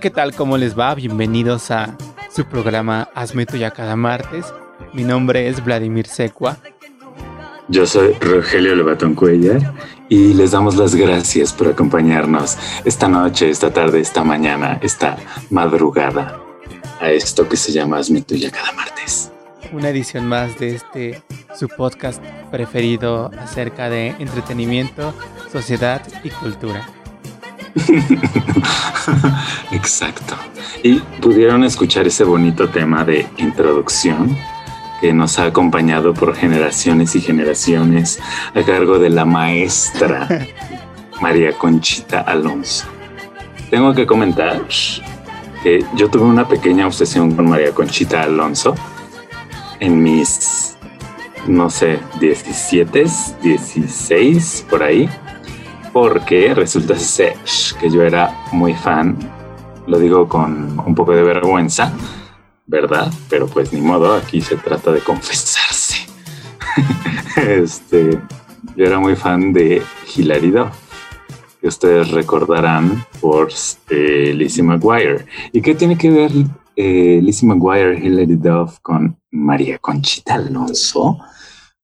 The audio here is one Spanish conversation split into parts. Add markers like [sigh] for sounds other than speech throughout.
Hola, ¿qué tal? ¿Cómo les va? Bienvenidos a su programa Hazme Tuya cada martes. Mi nombre es Vladimir Secua. Yo soy Rogelio Levatón Cuellar y les damos las gracias por acompañarnos esta noche, esta tarde, esta mañana, esta madrugada a esto que se llama Hazme Tuya cada martes. Una edición más de este su podcast preferido acerca de entretenimiento, sociedad y cultura. [laughs] Exacto. Y pudieron escuchar ese bonito tema de introducción que nos ha acompañado por generaciones y generaciones a cargo de la maestra [laughs] María Conchita Alonso. Tengo que comentar que yo tuve una pequeña obsesión con María Conchita Alonso en mis, no sé, 17, 16, por ahí porque resulta ser que yo era muy fan, lo digo con un poco de vergüenza, ¿verdad? Pero pues ni modo, aquí se trata de confesarse. [laughs] este, yo era muy fan de Hilary Duff, que ustedes recordarán por eh, Lizzie McGuire. ¿Y qué tiene que ver eh, Lizzie McGuire, Hilary Duff con María Conchita Alonso?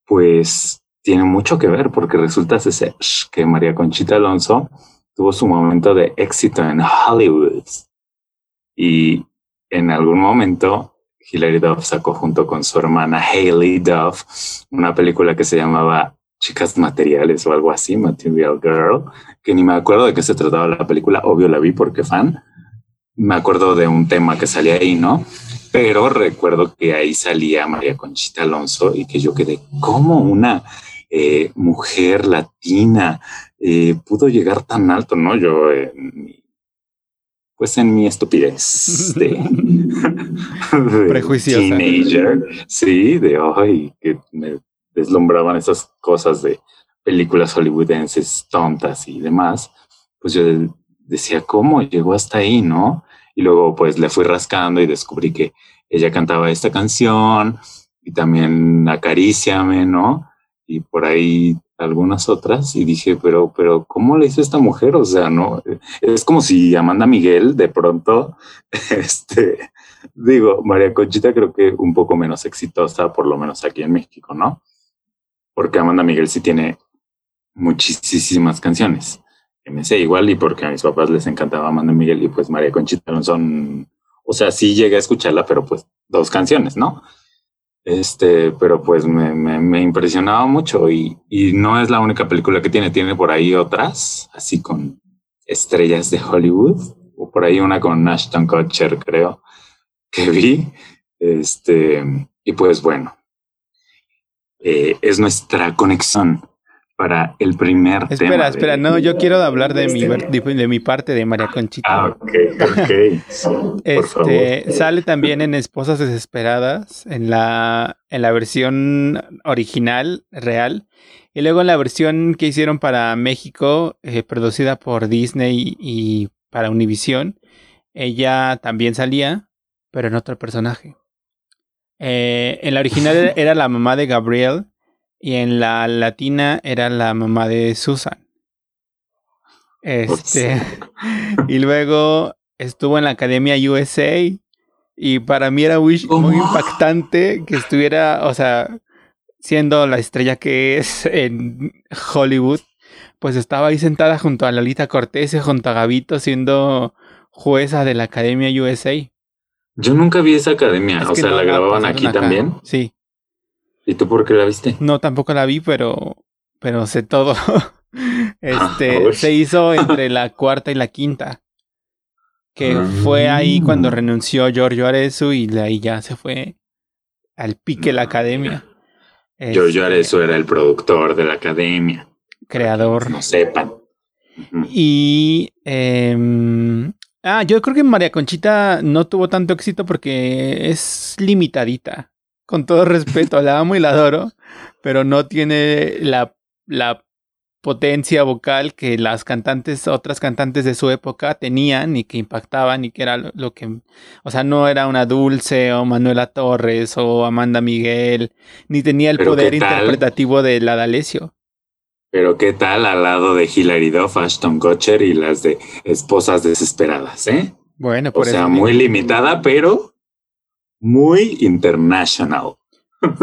Pues tiene mucho que ver porque resulta ser que María Conchita Alonso tuvo su momento de éxito en Hollywood y en algún momento Hilary Duff sacó junto con su hermana Hailey Duff una película que se llamaba Chicas Materiales o algo así, Material Girl, que ni me acuerdo de qué se trataba la película, obvio la vi porque fan. Me acuerdo de un tema que salía ahí, ¿no? Pero recuerdo que ahí salía María Conchita Alonso y que yo quedé como una eh, mujer latina eh, pudo llegar tan alto, ¿no? Yo, eh, pues en mi estupidez de, de [laughs] Prejuiciosa. teenager, sí, de hoy que me deslumbraban esas cosas de películas hollywoodenses tontas y demás, pues yo decía, ¿cómo llegó hasta ahí, no? Y luego pues le fui rascando y descubrí que ella cantaba esta canción y también Acaríciame, ¿no? Y por ahí algunas otras y dije, pero, pero, ¿cómo le hizo esta mujer? O sea, no, es como si Amanda Miguel de pronto, [laughs] este, digo, María Conchita creo que un poco menos exitosa, por lo menos aquí en México, ¿no? Porque Amanda Miguel sí tiene muchísimas canciones que me sé igual y porque a mis papás les encantaba Amanda Miguel y pues María Conchita no son, o sea, sí llegué a escucharla, pero pues dos canciones, ¿no? Este, pero pues me, me, impresionaba mucho y, y, no es la única película que tiene, tiene por ahí otras, así con estrellas de Hollywood, o por ahí una con Ashton Kutcher, creo, que vi. Este, y pues bueno, eh, es nuestra conexión para el primer espera, tema. Espera, espera, no, yo quiero hablar de, mi, de, mi parte de María Conchita. Ah, ok, ok. [laughs] Sí, este, sale también en Esposas Desesperadas, en la, en la versión original, real, y luego en la versión que hicieron para México, eh, producida por Disney y para Univision, ella también salía, pero en otro personaje. Eh, en la original [laughs] era la mamá de Gabriel, y en la latina era la mamá de Susan. Este. [laughs] y luego estuvo en la Academia USA. Y para mí era muy, muy impactante que estuviera, o sea, siendo la estrella que es en Hollywood, pues estaba ahí sentada junto a Lolita Cortés y junto a Gavito siendo jueza de la Academia USA. Yo nunca vi esa academia, Es o sea, no la grababan aquí acá. también. Sí. ¿Y tú por qué la viste? No, tampoco la vi, pero, pero sé todo. [laughs] este, [laughs] se hizo entre la cuarta y la quinta. Que fue ahí cuando Ah. renunció Giorgio Arezu y de ahí ya se fue al pique la academia. Giorgio Este, Arezzo era el productor de la academia. Creador. No sepan. Y. em, ah, yo creo que María Conchita no tuvo tanto éxito porque es limitadita. Con todo respeto, la amo y la adoro, pero no tiene la, la potencia vocal que las cantantes, otras cantantes de su época tenían y que impactaban y que era lo, lo que. O sea, no era una Dulce o Manuela Torres o Amanda Miguel, ni tenía el poder interpretativo de la D'Alessio. Pero qué tal al lado de Hilary Duff, Ashton Kutcher y las de Esposas Desesperadas, ¿eh? Bueno, O por sea, eso muy limitada, pero muy international.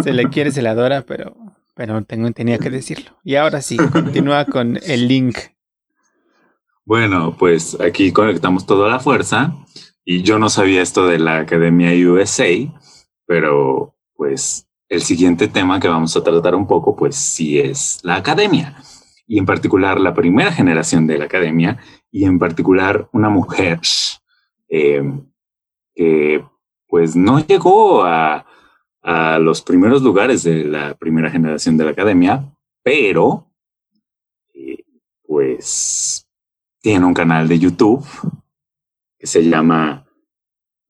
se le quiere, se le adora, pero, pero tengo, tenía que decirlo. Y ahora sí, continúa con el link. Bueno, pues aquí conectamos toda la fuerza y yo no sabía esto de la Academia USA, pero pues el siguiente tema que vamos a tratar un poco, pues sí es la academia y en particular la primera generación de la academia y en particular una mujer eh, que pues no llegó a, a los primeros lugares de la primera generación de la academia, pero eh, pues tiene un canal de YouTube que se llama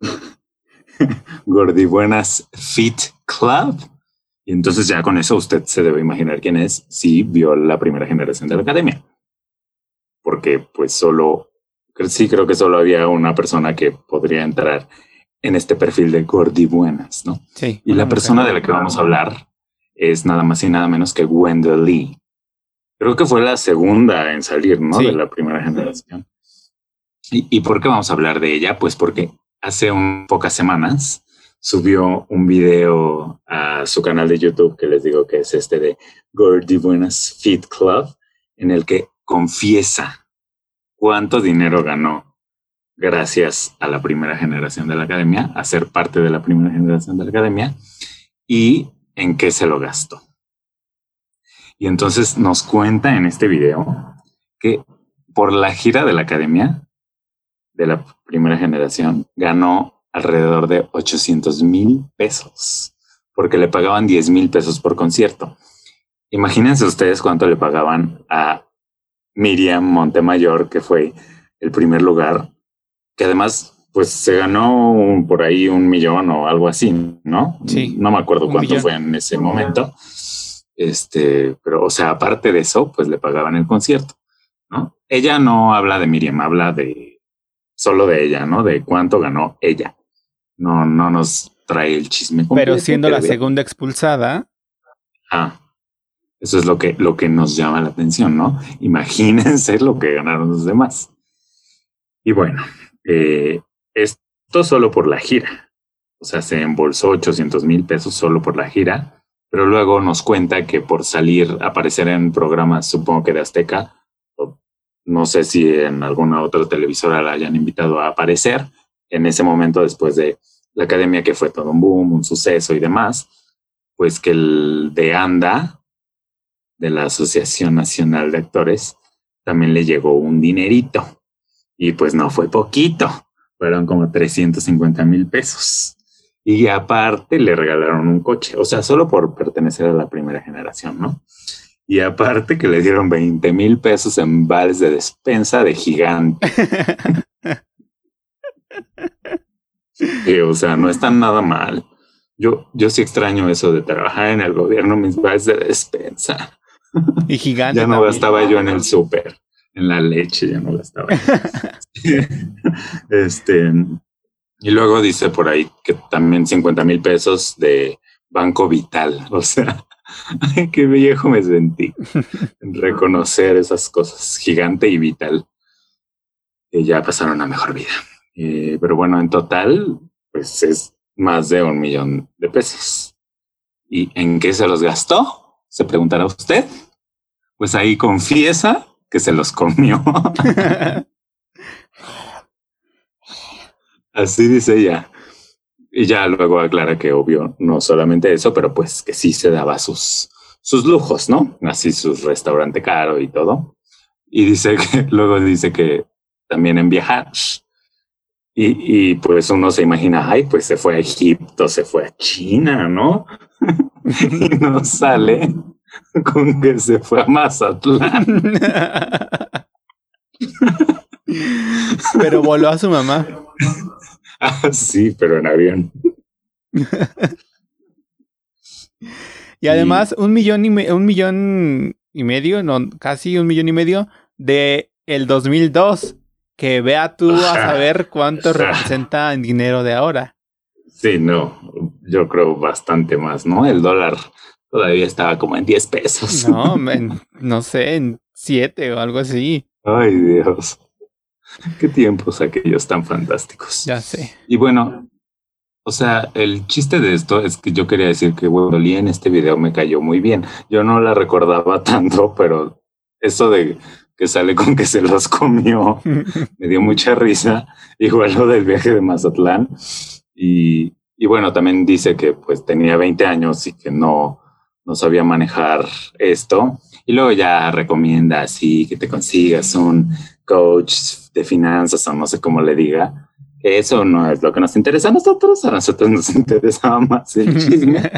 [laughs] Gordibuenas Fit Club. Y entonces ya con eso usted se debe imaginar quién es si vio la primera generación de la academia. Porque pues solo, sí creo que solo había una persona que podría entrar en este perfil de Gordibuenas, ¿no? Sí. Y la mujer. persona de la que vamos a hablar es nada más y nada menos que Wendell Lee. Creo que fue la segunda en salir, ¿no? Sí. De la primera generación. ¿Y, ¿Y por qué vamos a hablar de ella? Pues porque hace un, pocas semanas subió un video a su canal de YouTube que les digo que es este de Gordy Buenas Fit Club, en el que confiesa cuánto dinero ganó gracias a la primera generación de la academia, a ser parte de la primera generación de la academia y en qué se lo gastó. Y entonces nos cuenta en este video que por la gira de la academia de la primera generación ganó alrededor de 800 mil pesos porque le pagaban 10 mil pesos por concierto. Imagínense ustedes cuánto le pagaban a Miriam Montemayor, que fue el primer lugar, que además pues se ganó un- por ahí un millón o algo así, ¿no? Sí, No me acuerdo cuánto millón. fue en ese momento. Este, pero o sea, aparte de eso, pues le pagaban el concierto, ¿no? Ella no habla de Miriam, habla de solo de ella, ¿no? De cuánto ganó ella. No, no nos trae el chisme. Pero completo, siendo la pero- segunda expulsada, Ah, eso es lo que, lo que nos llama la atención, ¿no? Imagínense lo que ganaron los demás. Y bueno, eh, esto solo por la gira. O sea, se embolsó 800 mil pesos solo por la gira, pero luego nos cuenta que por salir, aparecer en programas, supongo que de Azteca, o no sé si en alguna otra televisora la hayan invitado a aparecer, en ese momento después de la academia que fue todo un boom, un suceso y demás, pues que el de ANDA, de la Asociación Nacional de Actores, también le llegó un dinerito. Y pues no fue poquito, fueron como 350 mil pesos. Y aparte le regalaron un coche, o sea, solo por pertenecer a la primera generación, ¿no? Y aparte que le dieron 20 mil pesos en vales de despensa de gigante. [laughs] Sí, o sea, no está nada mal. Yo, yo sí extraño eso de trabajar en el gobierno, mis vales de despensa. y gigante. Ya no también. gastaba yo en el súper, en la leche, ya no gastaba. [laughs] este, y luego dice por ahí que también 50 mil pesos de Banco Vital. O sea, [laughs] ay, qué viejo me sentí en reconocer esas cosas, gigante y vital, que ya pasaron a mejor vida. Eh, pero bueno, en total, pues es más de un millón de pesos. ¿Y en qué se los gastó? Se preguntará usted. Pues ahí confiesa que se los comió. [laughs] Así dice ella. y ya luego aclara que obvio, no solamente eso, pero pues que sí se daba sus, sus lujos, ¿no? Así su restaurante caro y todo. Y dice [laughs] que luego dice que también en viajar. Y, y pues uno se imagina, ay, pues se fue a Egipto, se fue a China, ¿no? [laughs] y no sale [laughs] con que se fue a Mazatlán. Pero voló a su mamá. [laughs] Ah, sí, pero en avión. Y además, un millón y, me- un millón y medio, no, casi un millón y medio de el 2002. Que vea tú a saber cuánto representa en dinero de ahora. Sí, no, yo creo bastante más, ¿no? El dólar todavía estaba como en 10 pesos. No, [laughs] en- no sé, en siete o algo así. Ay, Dios. Qué tiempos aquellos tan fantásticos. Ya sé. Y bueno, o sea, el chiste de esto es que yo quería decir que Wendolí en este video me cayó muy bien. Yo no la recordaba [laughs] tanto, pero eso de que sale con que se los comió [laughs] me dio mucha risa. Igual lo del viaje de Mazatlán. Y, y bueno, también dice que pues tenía 20 años y que no, no sabía manejar esto. Y luego ya recomienda así que te consigas un coach de finanzas o no sé cómo le diga. Eso no es lo que nos interesa a nosotros. A nosotros nos [laughs] interesaba más el [laughs] chisme.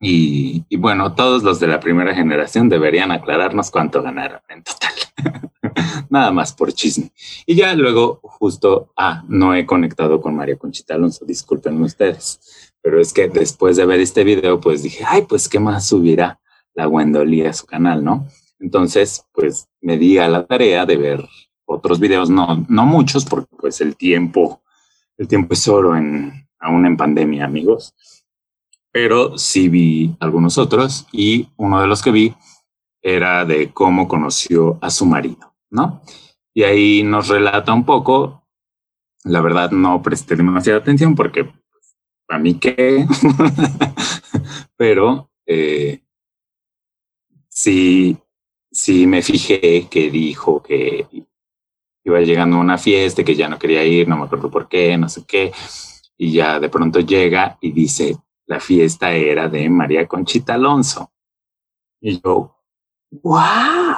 Y, y bueno, todos los de la primera generación deberían aclararnos cuánto ganaron en total. [laughs] Nada más por chisme. Y ya luego, justo, ah, no he conectado con María Conchita Alonso, disculpen ustedes. Pero es que después de ver este video, pues dije, ay, pues qué más subirá la Wendolí a su canal, ¿no? Entonces, pues me di a la tarea de ver otros videos, no, no muchos, porque pues el tiempo, el tiempo es oro en, aún en pandemia, amigos pero sí vi algunos otros y uno de los que vi era de cómo conoció a su marido, ¿no? Y ahí nos relata un poco, la verdad no presté demasiada atención porque a mí qué, [laughs] pero eh, sí, me fijé que dijo que iba llegando a una fiesta que ya no quería ir, no me acuerdo por qué, no sé qué, y ya de pronto llega y dice, la fiesta era de María Conchita Alonso. Y yo, wow,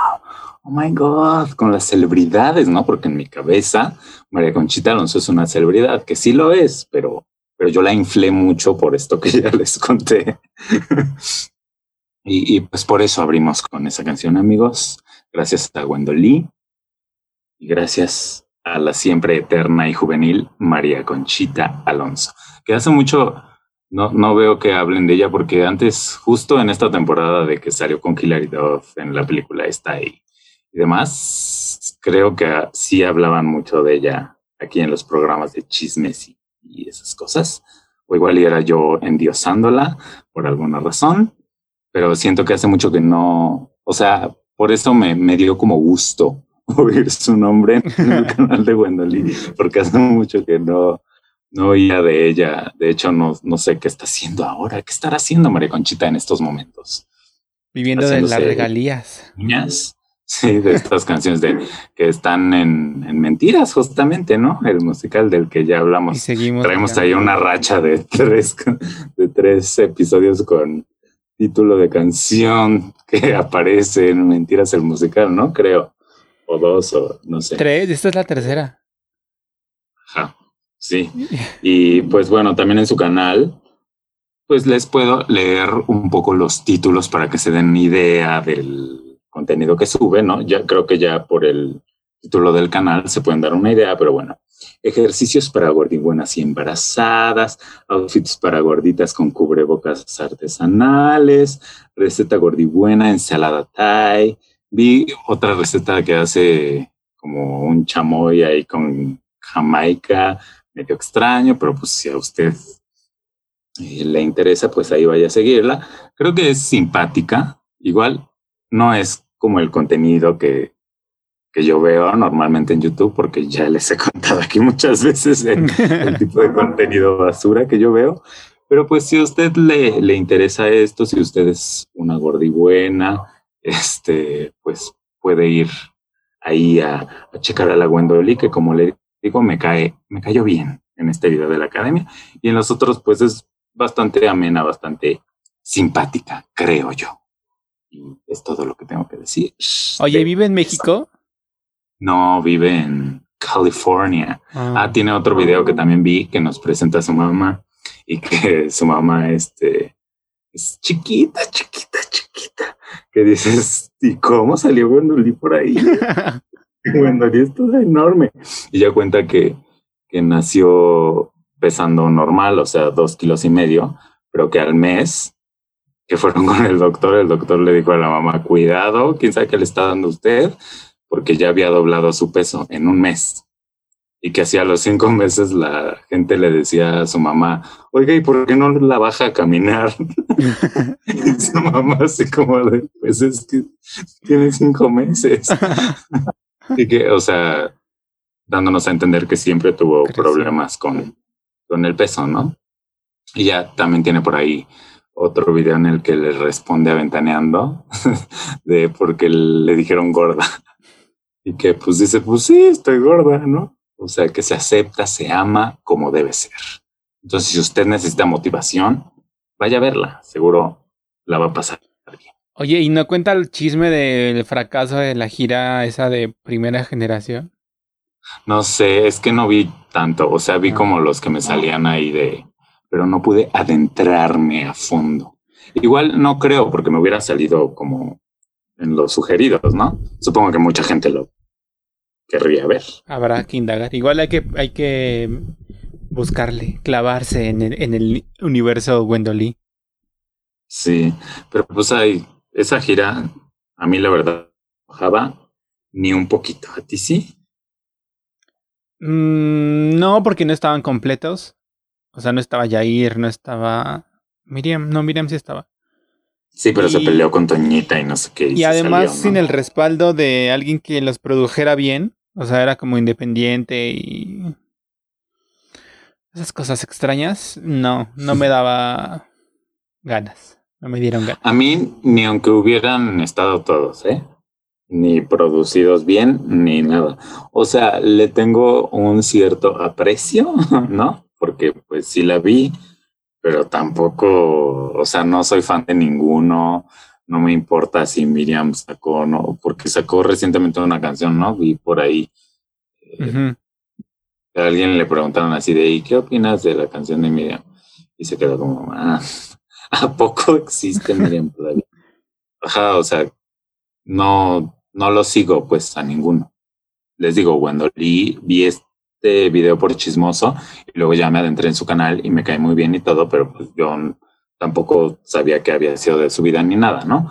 oh my God, con las celebridades, ¿no? Porque en mi cabeza María Conchita Alonso es una celebridad, que sí lo es, pero, pero yo la inflé mucho por esto que ya les conté. y, y pues por eso abrimos con esa canción, amigos. Gracias a Gwendolyn y gracias a la siempre eterna y juvenil María Conchita Alonso, que hace mucho no, no veo que hablen de ella porque antes, justo en esta temporada de que salió con Hilary Duff en la película esta y, y demás, creo que sí hablaban mucho de ella aquí en los programas de chismes y, esas cosas. O igual era yo endiosándola por alguna razón, pero siento que hace mucho que no, o sea, por eso me, me dio como gusto [laughs] oír su nombre en el [laughs] canal de Gwendolyn, porque hace mucho que no, no oía de ella. De hecho, no, no sé qué está haciendo ahora. ¿Qué estará haciendo María Conchita en estos momentos? Viviendo de las regalías. Niñas. Sí, de estas canciones de que están en, en mentiras, justamente, ¿no? El musical del que ya Y hablamos. seguimos. Traemos acá. ahí una racha de [laughs] tres, de tres episodios con título de canción que [laughs] aparece en Mentiras el musical, ¿no? Creo. O dos, o no sé. Tres, esta es la tercera. Ajá, sí. [laughs] Y pues bueno, también en su canal, pues les puedo leer un poco los títulos para que se den idea del contenido que sube, ¿no? Ya creo que ya por el título del canal se pueden dar una idea, pero bueno. Ejercicios para gordibuenas y embarazadas, outfits para gorditas con cubrebocas artesanales, receta gordibuena, ensalada Thai. Vi otra receta que hace como un chamoy ahí con Jamaica, medio extraño, pero pues si a usted eh, le interesa, pues ahí vaya a seguirla. Creo que es simpática. Igual no es como el contenido que, que yo veo normalmente en YouTube, porque ya les he [laughs] contado aquí muchas veces el, el [laughs] tipo de contenido basura que yo veo. Pero pues si a usted le, le interesa esto, si usted es una gordibuena, este, pues puede ir ahí a, a checar a la Gwendolyn, que como le digo, me cae, me cayó bien en este video de la academia y en los otros pues es bastante amena, bastante simpática, creo yo. Y es todo lo que tengo que decir. Oye, ¿vive en México? No, vive en California. Ah, Ah, tiene otro video que también vi que nos presenta a su mamá y [laughs] que su mamá este, es chiquita, chiquita, chiquita. Que dices, ¿y cómo salió Gwendolyn por ahí? [laughs] Gwendolyn es toda enorme. Y ella cuenta que, que nació pesando normal, o sea, dos kilos y medio, pero que al mes que fueron con el doctor, el doctor le dijo a la mamá, cuidado, quién sabe qué le está dando usted, porque ya había doblado su peso en un mes. Y que hacía los cinco meses la gente le decía a su mamá, oiga, ¿y por qué no la baja a caminar? [laughs] y su mamá así como de, pues es que tiene cinco meses. [laughs] y que, o sea, dándonos a entender que siempre tuvo problemas con, con el peso, ¿no? Y ya también tiene por ahí otro video en el que le responde aventaneando [laughs] de porque le dijeron gorda. Y que pues dice, pues sí, estoy gorda, ¿no? O sea, que se acepta, se ama como debe ser. Entonces, si usted necesita motivación, vaya a verla. Seguro la va a pasar bien. Oye, ¿y no cuenta el chisme del fracaso de la gira esa de primera generación? No sé, es que no vi tanto. O sea, vi Ah. como los que me salían ahí de, pero no pude adentrarme a fondo. Igual no creo, porque me hubiera salido como en los sugeridos, ¿no? Supongo que mucha gente lo querría ver. Habrá que indagar. Igual hay que, hay que buscarle, clavarse en el, en el universo Gwendolyn. Sí, pero pues hay esa gira, a mí la verdad, bajaba ni un poquito. ¿A ti sí? Mm, no, porque no estaban completos. O sea, no estaba Jair, no estaba Miriam. No, Miriam sí estaba. Sí, pero se Y- peleó con Toñita y no sé qué. Y se además salió, sin el respaldo de alguien que los produjera bien. O sea, era como independiente y... Esas cosas extrañas, no, no me daba ganas. No me dieron ganas. A mí, ni aunque hubieran estado todos, ¿eh? Ni producidos bien, ni nada. O sea, le tengo un cierto aprecio, [laughs] ¿no? Porque pues sí la vi, pero tampoco, o sea, no soy fan de ninguno. No me importa si Miriam sacó, no, porque sacó recientemente una canción, ¿no? Vi por ahí. eh, Ujú. a alguien le preguntaron así de, ¿y qué opinas de la canción de Miriam? Y se quedó como, ah, [laughs] ¿a poco existe Miriam todavía? Ajá, o sea, no, no lo sigo pues a ninguno. Les digo, cuando vi, vi este video por chismoso y luego ya me adentré en su canal y me cae muy bien y todo, pero pues yo tampoco sabía que había sido de su vida ni nada, ¿no?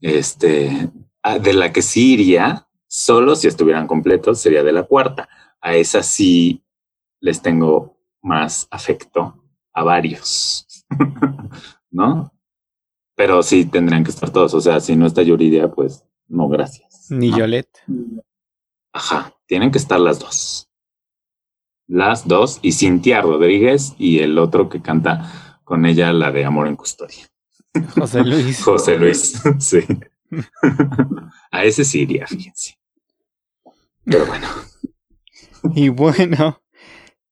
Este, ah, de la que sí iría, solo si estuvieran completos, sería de la cuarta. A esa sí les tengo más afecto a varios, [laughs] ¿no? Pero sí tendrían que estar todos. O sea, si no está Yuridia, pues no, gracias. Ni. Yolette. Ajá, tienen que estar las dos. Las dos y Cintia Rodríguez y el otro que canta con ella la de Amor en Custodia. José Luis. [laughs] José Luis, sí. A ese sí iría, fíjense. Pero bueno, Y bueno,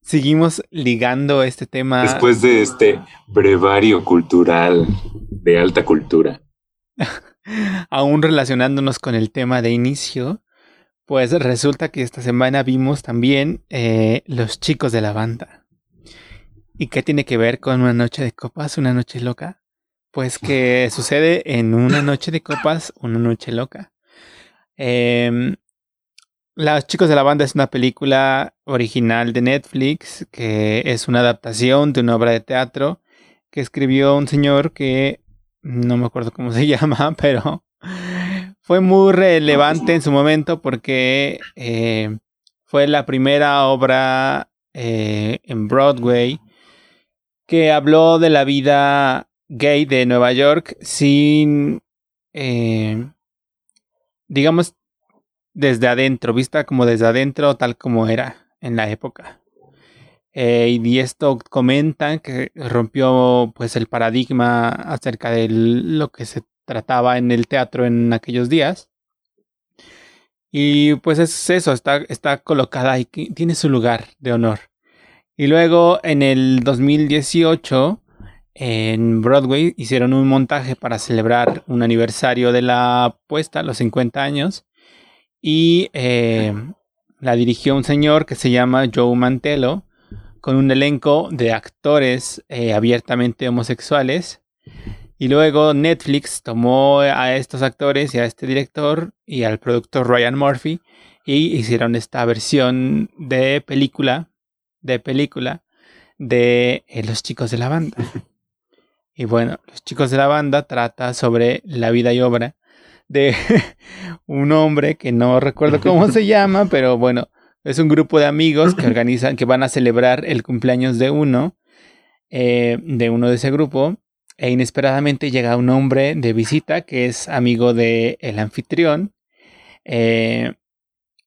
seguimos ligando este tema. después de este brevario cultural de alta cultura, [laughs] aún relacionándonos con el tema de inicio, pues resulta que esta semana vimos también eh, Los chicos de la banda. ¿Y qué tiene que ver con una noche de copas, una noche loca? Pues que [laughs] sucede en una noche de copas, una noche loca. Em, Los chicos de la banda es una película original de Netflix que es una adaptación de una obra de teatro que escribió un señor que no me acuerdo cómo se [laughs] llama, pero fue muy relevante en su momento porque eh, fue la primera obra eh, en Broadway que habló de la vida gay de Nueva York sin, eh, digamos, desde adentro, vista como desde adentro, tal como era en la época. Eh, y esto comenta que rompió pues el paradigma acerca de lo que se trataba en el teatro en aquellos días. Y pues es eso, está, está colocada ahí, tiene su lugar de honor. Y luego en el 2018 en Broadway hicieron un montaje para celebrar un aniversario de la puesta, los 50 años, y eh, la dirigió un señor que se llama Joe Mantello, con un elenco de actores eh, abiertamente homosexuales. Y luego Netflix tomó a estos actores y a este director y al productor Ryan Murphy y hicieron esta versión de película, de película de eh, los chicos de la banda. [laughs] Y bueno, Los chicos de la banda trata sobre la vida y obra de [laughs] un hombre que no recuerdo cómo se [laughs] llama, pero bueno, es un grupo de amigos que [coughs] organizan, que van a celebrar el cumpleaños de uno, eh, de uno de ese grupo, e inesperadamente llega un hombre de visita que es amigo del el anfitrión, eh,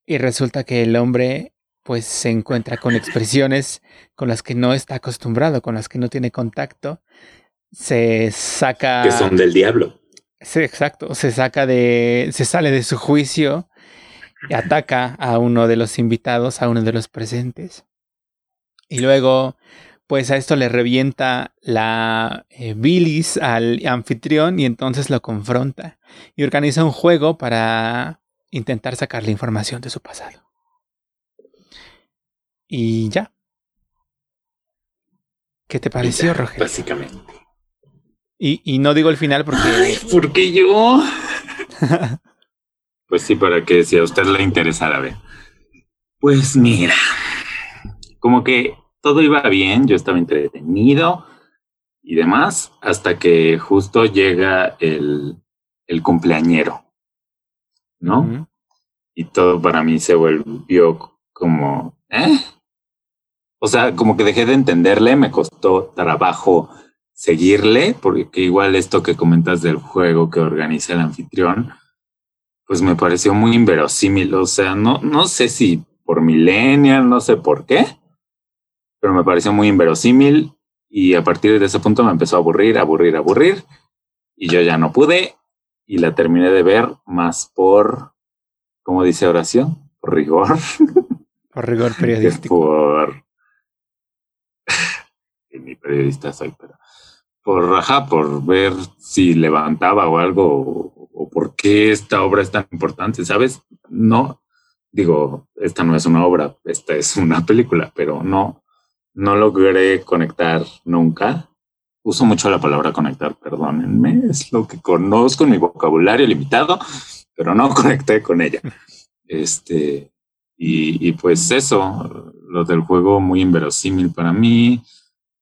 y resulta que el hombre pues se encuentra con expresiones con las que no está acostumbrado, con las que no tiene contacto, se saca... Que son del diablo. Sí, exacto. Se saca de... se sale de su juicio y ataca a uno de los invitados, a uno de los presentes. Y luego, pues a esto le revienta la eh, bilis al anfitrión y entonces lo confronta. Y organiza un juego para intentar sacar la información de su pasado. Y ya. ¿Qué te pareció, Roger? Básicamente. Y, no digo el final porque. ¿Por qué yo? [laughs] pues sí, para que si a usted le interesara, ver. Pues mira, como que todo iba bien, yo estaba entretenido y demás, hasta que justo llega el, el cumpleañero, ¿no? Y todo para mí se volvió como, ¿eh? O sea, como que dejé de entenderle, me costó trabajo seguirle, porque igual esto que comentas del juego que organiza el anfitrión, pues me pareció muy inverosímil. O sea, no, no sé si por millennial, no sé por qué, pero me pareció muy inverosímil y a partir de ese punto me empezó a aburrir, aburrir, aburrir y yo ya no pude y la terminé de ver más por, ¿cómo dice oración? Por rigor. [laughs] Por rigor [laughs] periodístico. por... [laughs] mi periodista soy, pero por, ajá, por ver si levantaba o algo, o, por qué esta obra es tan importante, ¿sabes? No, digo, esta no es una obra, esta es una película, pero no, no logré conectar nunca. Uso mucho la palabra conectar, perdónenme, es lo que conozco en mi vocabulario limitado, pero no [laughs] conecté con ella. Este, y, y pues eso, lo del juego muy inverosímil para mí,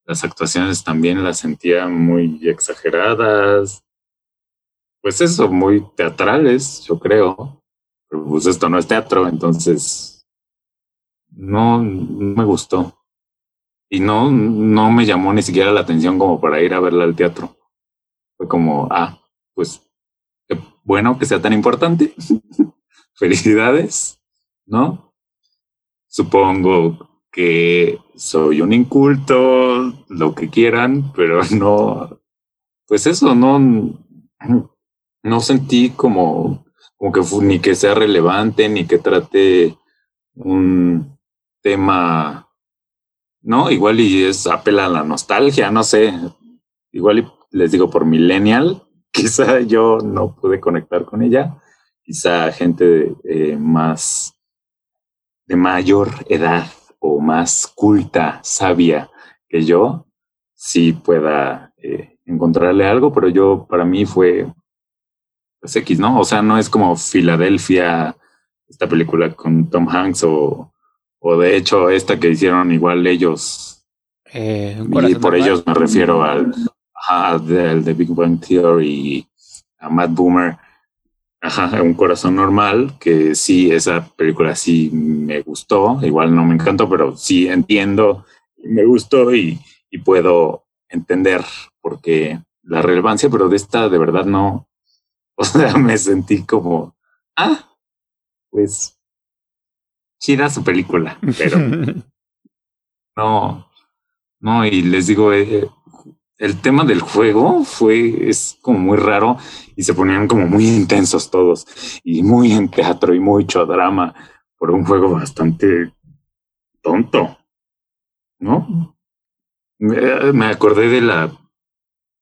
las actuaciones también las sentía muy exageradas. Pues eso, muy teatrales, yo creo. Pero pues esto no es teatro, entonces no, me gustó. Y no, no me llamó ni siquiera la atención como para ir a verla al teatro. Fue como, ah, pues qué bueno que sea tan importante. [laughs] Felicidades, ¿no? Supongo que soy un inculto, lo que quieran, pero [laughs] no, pues eso, no, no sentí como, como que ni que sea relevante, ni que trate un tema, no, igual y es apela a la nostalgia, no sé, igual y les digo por millennial, [laughs] quizá yo no pude conectar con ella, quizá gente eh, más de mayor edad o más culta, sabia que yo, sí pueda eh, encontrarle algo, pero yo, para mí fue pues X, ¿no? O sea, no es como Filadelfia, esta película con Tom Hanks o, o de hecho esta que hicieron igual ellos. Eh, y por ellos me refiero al, al de Big Bang Theory, a Matt Boomer. Ajá, un corazón normal, que sí, esa película sí me gustó, igual no me encantó, pero sí entiendo, me gustó y, y puedo entender porque la relevancia, pero de esta de verdad no, [laughs] o sea, me sentí como, ah, pues, chida su película, pero [laughs] no, no, y les digo, eh, el tema del juego fue, es como muy raro y se ponían como muy intensos todos y muy en teatro y mucho drama por un juego bastante tonto, ¿no? Me, acordé de la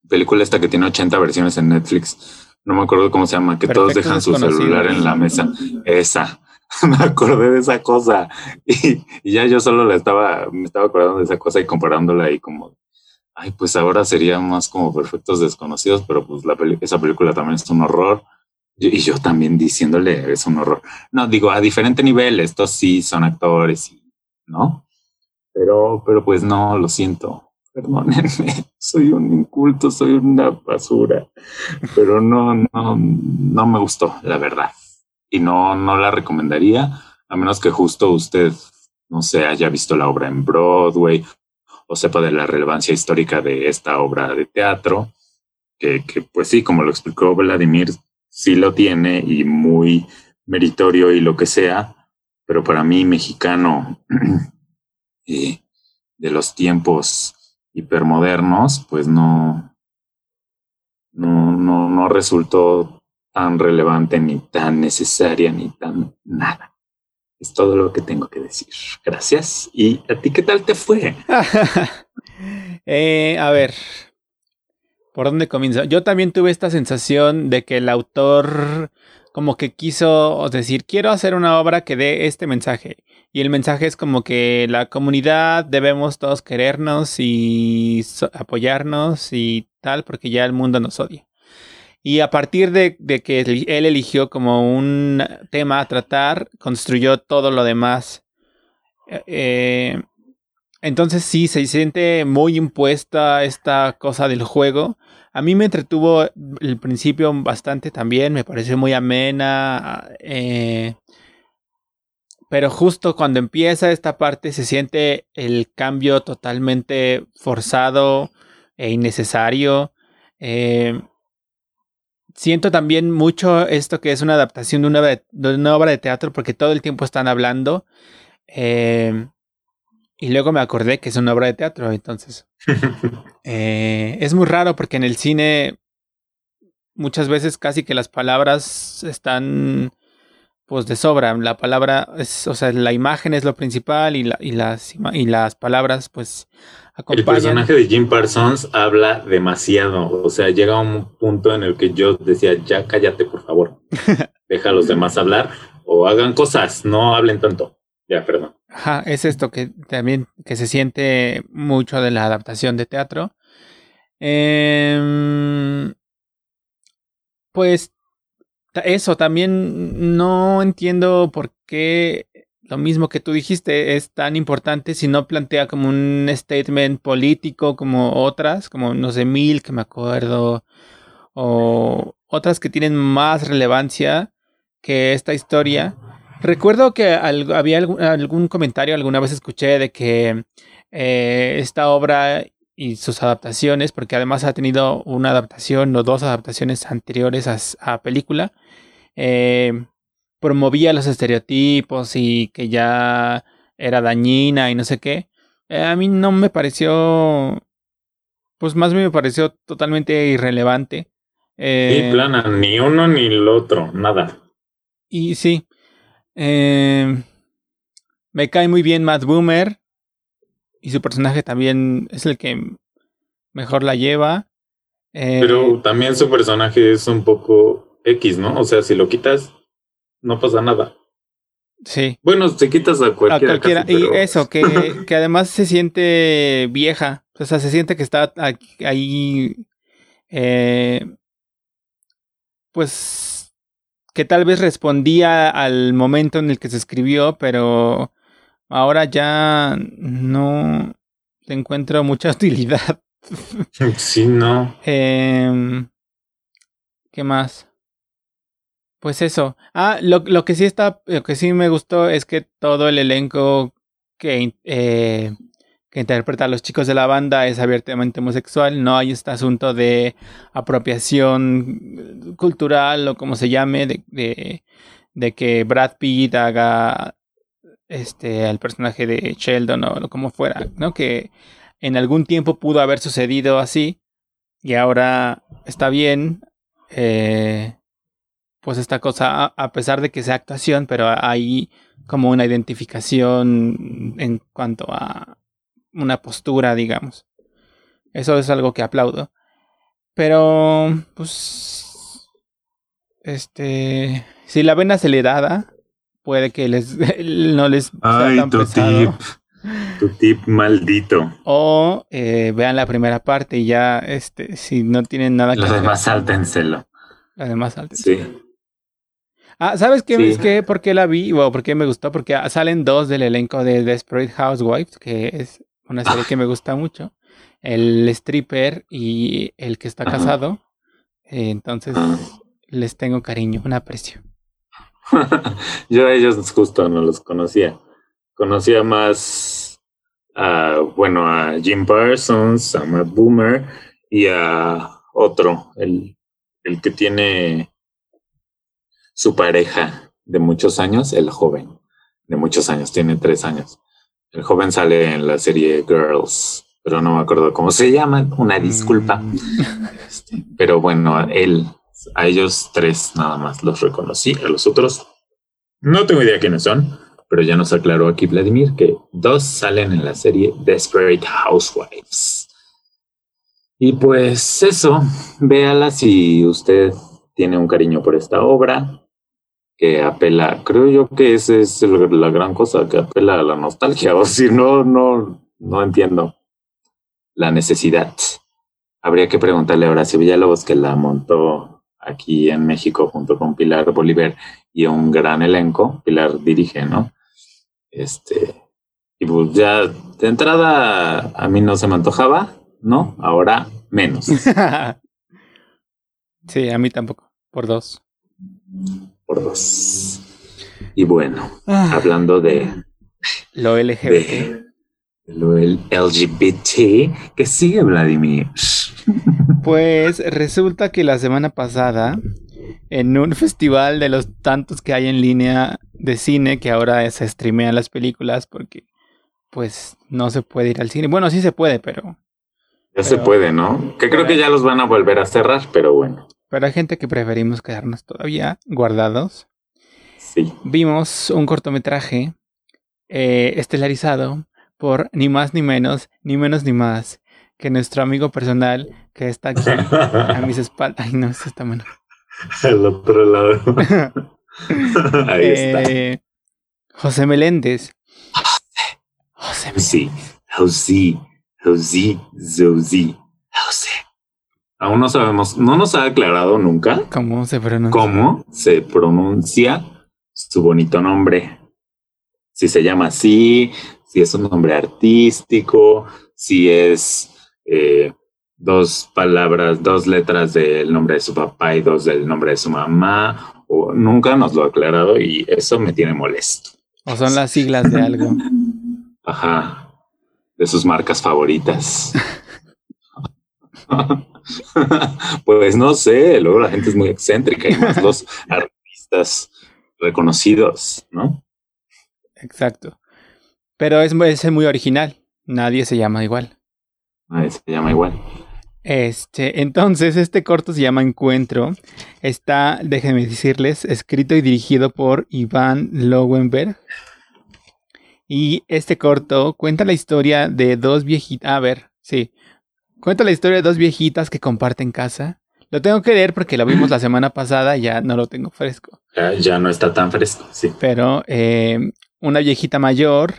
película esta que tiene 80 versiones en Netflix. No me acuerdo cómo se llama, que todos dejan su celular en la mesa. Esa. [laughs] me acordé de esa cosa y, y, ya yo solo la estaba, me estaba acordando de esa cosa y comparándola ahí como ay, pues ahora sería más como perfectos desconocidos, pero pues la esa película también es un horror. Y, yo también diciéndole es un horror. No, digo, a diferente nivel, estos sí son actores, ¿no? Pero, pero pues no, lo siento. Perdónenme, [laughs] soy un inculto, soy una basura, pero no, no, no me gustó, la verdad. Y no, no la recomendaría, a menos que justo usted, no sé, haya visto la obra en Broadway o sepa de la relevancia histórica de esta obra de teatro, que, pues sí, como lo explicó Vladimir, sí lo tiene y muy meritorio y lo que sea, pero para mí mexicano y [clears throat] de los tiempos hipermodernos, pues no, no, no, no resultó tan relevante ni tan necesaria ni tan nada. Es todo lo que tengo que decir. Gracias. ¿Y a ti qué tal te fue? [laughs] Eh, a ver, ¿por dónde comienzo? Yo también tuve esta sensación de que el autor como que quiso decir, quiero hacer una obra que dé este mensaje. Y el mensaje es como que la comunidad debemos todos querernos y apoyarnos y tal, porque ya el mundo nos odia. Y a partir de, que él eligió como un tema a tratar, construyó todo lo demás. Eh, entonces sí, se siente muy impuesta esta cosa del juego. A mí me entretuvo el principio bastante también, me pareció muy amena. Eh, pero justo cuando empieza esta parte se siente el cambio totalmente forzado e innecesario. Eh, siento también mucho esto que es una adaptación de una, de una obra de teatro porque todo el tiempo están hablando. Eh, y luego me acordé que es una obra de teatro, entonces. [laughs] Eh, es muy raro porque en el cine muchas veces casi que las palabras están pues de sobra. La palabra es, o sea, la imagen es lo principal y, la, y, las, y las palabras pues el personaje de Jim Parsons habla demasiado, o sea, llega un punto en el que yo decía, ya cállate, por favor, [laughs] deja a los demás hablar o hagan cosas, no hablen tanto. Ya, perdón. Ajá, es esto que también que se siente mucho de la adaptación de teatro. Em, pues eso, también no entiendo por qué lo mismo que tú dijiste, es tan importante si no plantea como un statement político como otras, como no sé, Mil, que me acuerdo, o otras que tienen más relevancia que esta historia. Recuerdo que había algún, comentario, alguna vez escuché de que eh, esta obra y sus adaptaciones, porque además ha tenido una adaptación o dos adaptaciones anteriores a, a película, eh, promovía los estereotipos y que ya era dañina y no sé qué. Eh, a mí no me pareció, pues más me pareció totalmente irrelevante. Eh, plana, ni uno ni el otro, nada. Y sí, me cae muy bien Matt Boomer y su personaje también es el que mejor la lleva. Pero eh, también su personaje es un poco X, ¿no? O sea, si lo quitas, no pasa nada. Sí. Bueno, te quitas a cualquiera. Y eso, que, [laughs] que, además se siente vieja. O sea, se siente que está ahí. Eh, pues. Que tal vez respondía al momento en el que se escribió, pero ahora ya no le encuentro mucha [laughs] utilidad. Sí, no. Eh, ¿Qué más? Pues eso. Ah, lo, lo, que sí está, lo que sí me gustó es que todo el elenco que, eh, que interpreta a los chicos de la banda es abiertamente homosexual. No hay este asunto de apropiación cultural o como se llame, de, de, de que Brad Pitt haga este al personaje de Sheldon o como fuera, ¿no? Que en algún tiempo pudo haber sucedido así, y ahora está bien, eh, pues esta cosa, a pesar de que sea actuación, pero hay como una identificación en cuanto a una postura, digamos. Eso es algo que aplaudo. Pero, pues, este, si la ven acelerada, puede que les [laughs] no les sea Ay, tan tu pesado. tip. Tu tip maldito. O eh, vean la primera parte y ya, este, si no tienen nada que Los hacer, demás sáltenselo. las demás salten. Sí. Ah, ¿sabes qué? Sí. Es que por qué la vi o por qué me gustó? Porque ah, salen dos del elenco de Desperate Housewives, que es una serie que me gusta mucho. El stripper y el que está casado. Eh, entonces Ah. les tengo cariño, un aprecio. [laughs] Yo a ellos justo no los conocía. Conocía más a, bueno, a Jim Parsons, a Matt Boomer y a otro, el, el que tiene su pareja de muchos años, el joven, de muchos años, tiene tres años. El joven sale en la serie Girls, pero no me acuerdo cómo se llama, una disculpa. Mm, Este, pero bueno, él, a ellos tres nada más los reconocí, a los otros no tengo idea quiénes son, pero ya nos aclaró aquí Vladimir que dos salen en la serie Desperate Housewives. Y pues eso, véala si usted tiene un cariño por esta obra, que apela, creo yo que esa es la gran cosa, que apela a la nostalgia, [laughs] o si no, no, no entiendo la necesidad. Habría que preguntarle a Horacio Villalobos, que la montó aquí en México junto con Pilar Bolívar y un gran elenco. Pilar dirige, ¿no? Este, y pues ya de entrada a mí no se me antojaba, ¿no? Ahora menos. [laughs] sí, a mí tampoco. Por dos. por dos. Y bueno, Ah, hablando de, lo LGBT. de lo LGBT, que sigue Vladimir. Pues resulta que la semana pasada, en un festival de los tantos que hay en línea de cine, que ahora se streamean las películas porque pues no se puede ir al cine. Bueno, sí se puede, pero, Ya se puede, ¿no? Que creo que ya los van a volver a cerrar, pero bueno, pero hay gente que preferimos quedarnos todavía guardados. sí. Vimos un cortometraje eh, estelarizado por ni más ni menos, ni menos ni más que nuestro amigo personal que está aquí a mis [laughs] espaldas. Ay, no, eso está bueno. Al otro lado. [laughs] Ahí está. Eh, José Meléndez. José Meléndez. Sí, José, José, José, José. Aún no sabemos, no nos ha aclarado nunca ¿Cómo se pronuncia? cómo se pronuncia su bonito nombre. Si se llama así, si es un nombre artístico, si es eh, dos palabras, dos letras del nombre de su papá y dos del nombre de su mamá, o nunca nos lo ha aclarado y eso me tiene molesto. O son las siglas de algo. Ajá. De sus marcas favoritas. [laughs] pues no sé, luego la gente es muy excéntrica y más los artistas reconocidos, ¿no? Exacto. Pero es, muy- es muy original. Nadie se llama igual. Ay, se llama igual. Este, entonces, este corto se llama Encuentro. Está, déjenme decirles, escrito y dirigido por Iván Lowenberg. Y este corto cuenta la historia de dos viejitas. A ver, sí. Cuenta la historia de dos viejitas que comparten casa. Lo tengo que leer porque lo vimos la [clears throat] semana pasada ya no lo tengo fresco. Ya, ya no está tan fresco, sí. Pero eh, una viejita mayor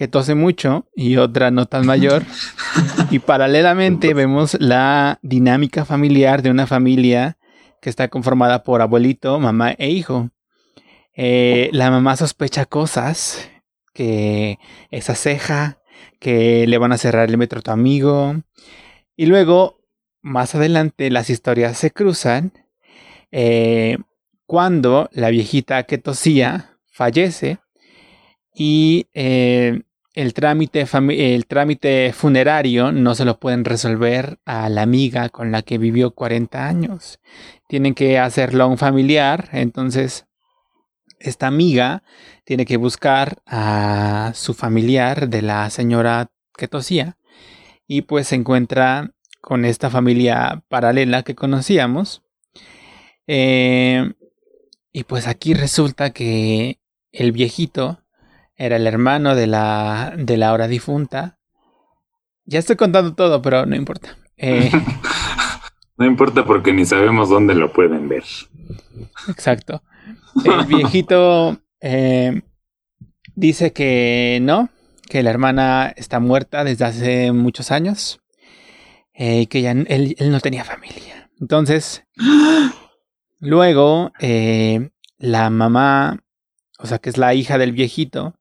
que tose mucho y otra no tan mayor. [laughs] y paralelamente vemos la dinámica familiar de una familia que está conformada por abuelito, mamá e hijo. Eh, la mamá sospecha cosas, que esa ceja, que le van a cerrar el metro a tu amigo. Y luego, más adelante, las historias se cruzan. eh, cuando la viejita que tosía fallece y eh, el, trámite el trámite funerario no se lo pueden resolver a la amiga con la que vivió 40 años. Tienen que hacerlo a un familiar, entonces esta amiga tiene que buscar a su familiar de la señora que tosía y pues se encuentra con esta familia paralela que conocíamos. Eh, y pues aquí resulta que el viejito era el hermano de la, de la ahora difunta. Ya estoy contando todo, pero no importa. Eh, [laughs] no importa porque ni sabemos dónde lo pueden ver. Exacto. El [laughs] viejito eh, dice que no, que la hermana está muerta desde hace muchos años y que ya él, él, no tenía familia. Entonces, [gasps] luego eh, la mamá, o sea, que es la hija del viejito,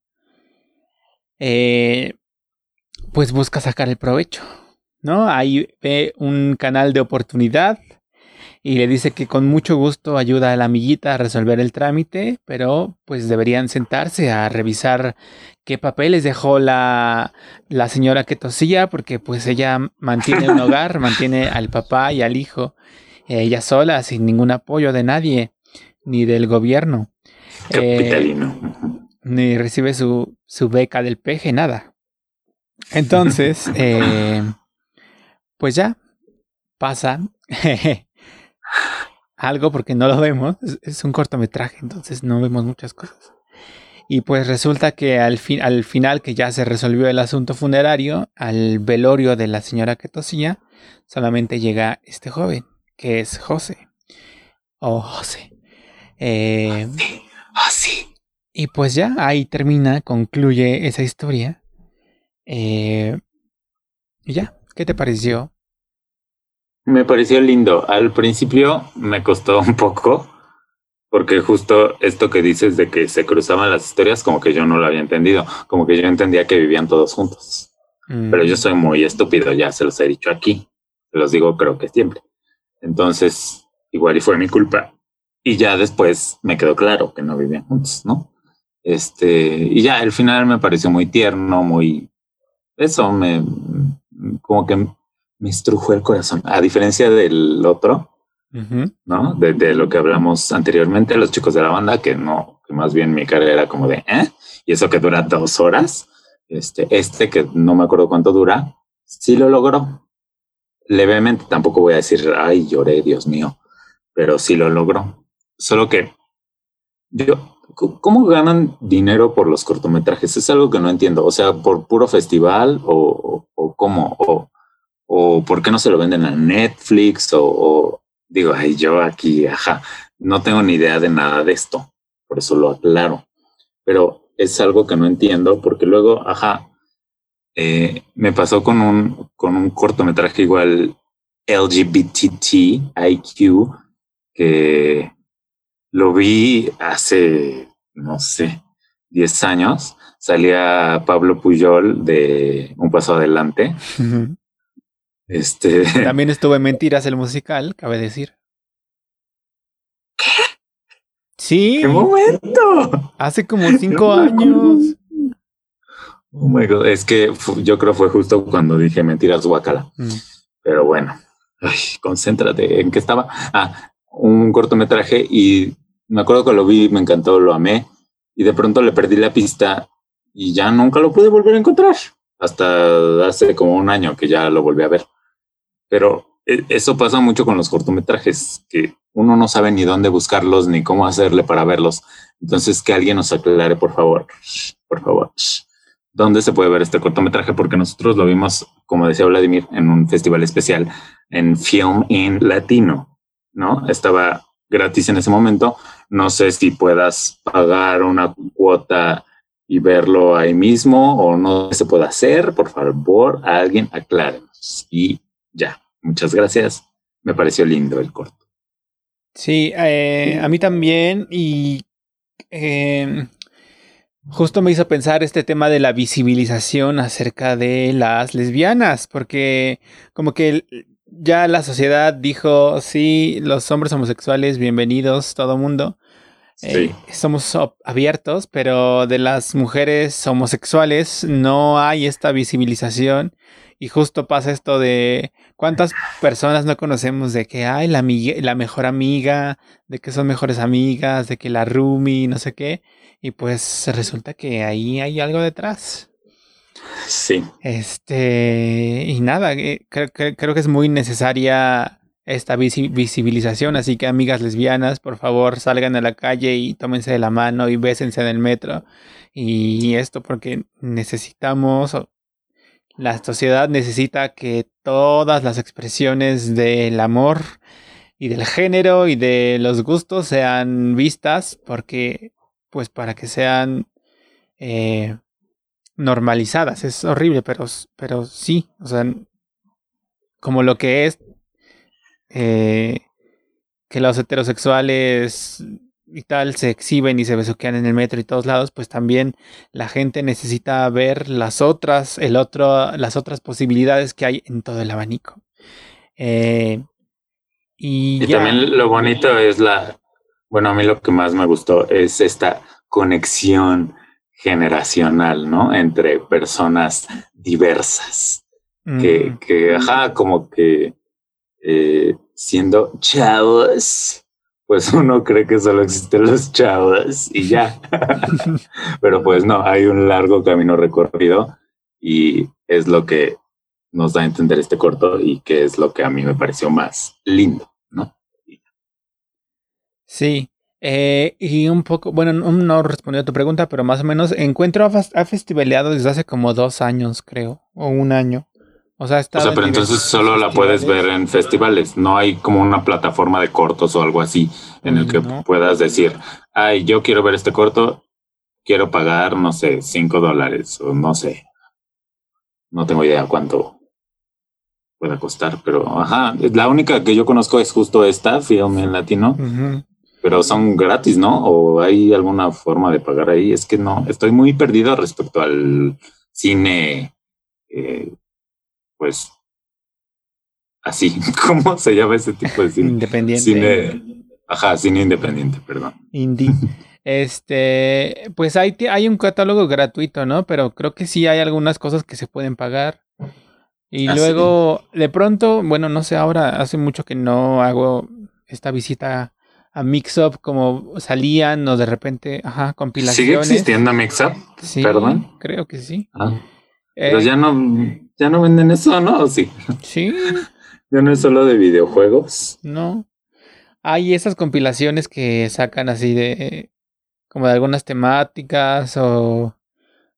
eh, pues busca sacar el provecho, ¿no? Ahí ve un canal de oportunidad y le dice que con mucho gusto ayuda a la amiguita a resolver el trámite, pero pues deberían sentarse a revisar qué papeles dejó la, la señora que tosía, porque pues ella mantiene un hogar, [laughs] mantiene al papá y al hijo, ella sola, sin ningún apoyo de nadie, ni del gobierno. Capitalino. Eh, ni recibe su, su, beca del peje, nada. Entonces, [laughs] eh, pues ya, pasa [laughs] algo porque no lo vemos, es, es, un cortometraje, entonces no vemos muchas cosas. Y pues resulta que al, fin, al final que ya se resolvió el asunto funerario, al velorio de la señora que tosía, solamente llega este joven, que es José. Oh, José. Eh, sí. Y pues ya ahí termina, concluye esa historia. Eh, y ya, ¿qué te pareció? Me pareció lindo. Al principio me costó un poco, porque justo esto que dices de que se cruzaban las historias, como que yo no lo había entendido, como que yo entendía que vivían todos juntos. Mm. Pero yo soy muy estúpido, ya se los he dicho aquí, se los digo creo que siempre. Entonces, igual y fue mi culpa. Y ya después me quedó claro que no vivían juntos, ¿no? Este, y ya el final me pareció muy tierno, muy... Eso me... como que me estrujó el corazón. A diferencia del otro, uh -huh. ¿no? De, de, lo que hablamos anteriormente, los chicos de la banda, que no, que más bien mi cara era como de, ¿eh? Y eso que dura dos horas. Este, este que no me acuerdo cuánto dura, sí lo logró. Levemente, tampoco voy a decir, ay, lloré, Dios mío, pero sí lo logró. Solo que yo, ¿cómo ganan dinero por los cortometrajes? Es algo que no entiendo. O sea, por puro festival o, cómo, o, por qué no se lo venden a Netflix o, digo, ay, yo aquí, ajá, no tengo ni idea de nada de esto, por eso lo aclaro, pero es algo que no entiendo porque luego, ajá, eh, me pasó con un, con un cortometraje igual LGBTT IQ que lo vi hace, no sé, 10 años. Salía Pablo Puyol de Un Paso Adelante. Uh -huh. Este. [laughs] También estuvo en Mentiras el musical, cabe decir. ¿Qué? Sí. ¿Qué momento? Hace como cinco años. Oh my god, es que yo creo fue justo cuando dije mentiras guacala. Mm. Pero bueno, ay, concéntrate en qué estaba. Ah, un cortometraje y me acuerdo que lo vi, me encantó, lo amé y de pronto le perdí la pista y ya nunca lo pude volver a encontrar. Hasta hace como un año que ya lo volví a ver. Pero e, eso pasa mucho con los cortometrajes, que uno no sabe ni dónde buscarlos ni cómo hacerle para verlos. Entonces, que alguien nos aclare, por favor, por favor, dónde se puede ver este cortometraje, porque nosotros lo vimos, como decía Vladimir, en un festival especial en Film in Latino, ¿no? Estaba gratis en ese momento. No sé si puedas pagar una cuota y verlo ahí mismo o no se puede hacer. Por favor, alguien aclárenos. Y ya, muchas gracias. Me pareció lindo el corto. Sí, eh, a mí también y eh, justo me hizo pensar este tema de la visibilización acerca de las lesbianas, porque como que ya la sociedad dijo, sí, los hombres homosexuales, bienvenidos, todo mundo. Sí. Eh, somos abiertos, pero de las mujeres homosexuales no hay esta visibilización y justo pasa esto de cuántas personas no conocemos de que hay la, la mejor amiga, de que son mejores amigas, de que la roomie, no sé qué. Y pues resulta que ahí hay algo detrás. Sí. Este, y nada, eh, creo, que es muy necesaria esta visi- visibilización, así que amigas lesbianas, por favor, salgan a la calle y tómense de la mano y bésense en el metro. Y esto porque necesitamos, la sociedad necesita que todas las expresiones del amor y del género y de los gustos sean vistas, porque, pues, para que sean eh, normalizadas. Es horrible, pero, pero sí, o sea, como lo que es eh, que los heterosexuales y tal se exhiben y se besuquean en el metro y todos lados, pues también la gente necesita ver las otras, el otro, las otras posibilidades que hay en todo el abanico. Eh, y Y ya. también lo bonito es la, bueno, a mí lo que más me gustó es esta conexión generacional, ¿no? Entre personas diversas, que, Mm, que ajá, como que eh, siendo chavos, pues [laughs] uno cree que solo existen los chavos y ya. [laughs] Pero pues no, hay un largo camino recorrido y es lo que nos da a entender este corto y que es lo que a mí me pareció más lindo, ¿no? Sí. Eh, y un poco, bueno, no, no respondió a tu pregunta, pero más o menos Encuentro ha, festivaleado desde hace como dos años, creo, o un año. O sea, ha O sea, en pero entonces solo la puedes ver en festivales. No hay como una plataforma de cortos o algo así en el que No. puedas decir, ay, yo quiero ver este corto, quiero pagar, no sé, cinco dólares o no sé. No tengo idea cuánto pueda costar, pero ajá, la única que yo conozco es justo esta, Film en Latino, Ujú. Pero son gratis, ¿no? ¿O hay alguna forma de pagar ahí? Es que no, estoy muy perdido respecto al cine, eh, pues, así, [laughs] ¿cómo se llama ese tipo de cine? Independiente. Cine, ajá, cine independiente, perdón. Indie. Este, pues hay, hay un catálogo gratuito, ¿no? Pero creo que sí hay algunas cosas que se pueden pagar. Y Ah, sí. luego, de pronto, bueno, no sé, ahora hace mucho que no hago esta visita a Mixup, como salían o de repente, ajá, ¿Sigue compilaciones. existiendo Mixup? Sí, ¿Perdón? creo que sí. Ah, pero Eh, ya no, ya no venden eso, ¿no? ¿O sí? Sí, [laughs] Ya no es solo de videojuegos. no. Hay esas compilaciones que sacan así de como de algunas temáticas o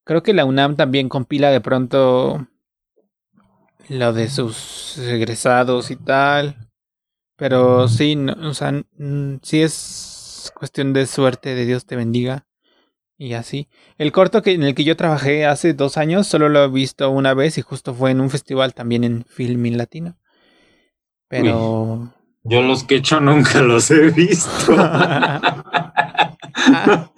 creo que la UNAM también compila de pronto lo de sus egresados y tal. Pero sí, no, o sea, sí es cuestión de suerte, de Dios te bendiga y así. El corto que en el que yo trabajé hace dos años solo lo he visto una vez y justo fue en un festival también en Filmin Latino. Pero Yo los que he hecho nunca [laughs] los he visto. [laughs]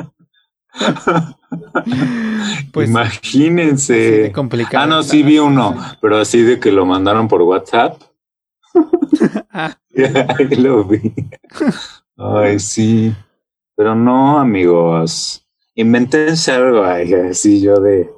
pues Imagínense. complicado. Ah, no, sí vi uno, pero así de que lo mandaron por WhatsApp. [laughs] Ah, [laughs] lo vi. Ay, sí. Pero no, amigos. Invéntense algo. Así yo de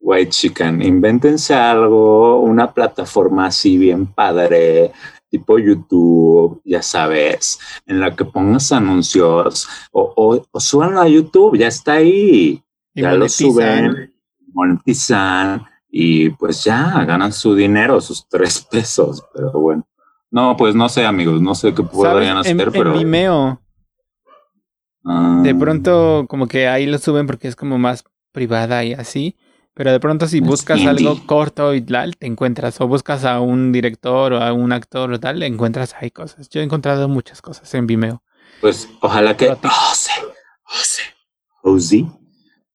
White Chicken. Invéntense algo, una plataforma así bien padre, tipo YouTube, ya sabes, en la que pongas anuncios o, o, o súbanlo a YouTube, ya está ahí. y ya lo suben, monetizan y pues ya ganan su dinero, sus tres [laughs] pesos. Pero bueno, no, pues no sé, amigos, no sé qué podrían. En, hacer, en pero Vimeo, ah, de pronto como que ahí lo suben porque es como más privada y así. Pero de pronto si Es buscas indie. algo corto y tal, te encuentras. O buscas a un director o a un actor o tal, encuentras ahí cosas. Yo he encontrado muchas cosas en Vimeo. pues ojalá que. José, José, José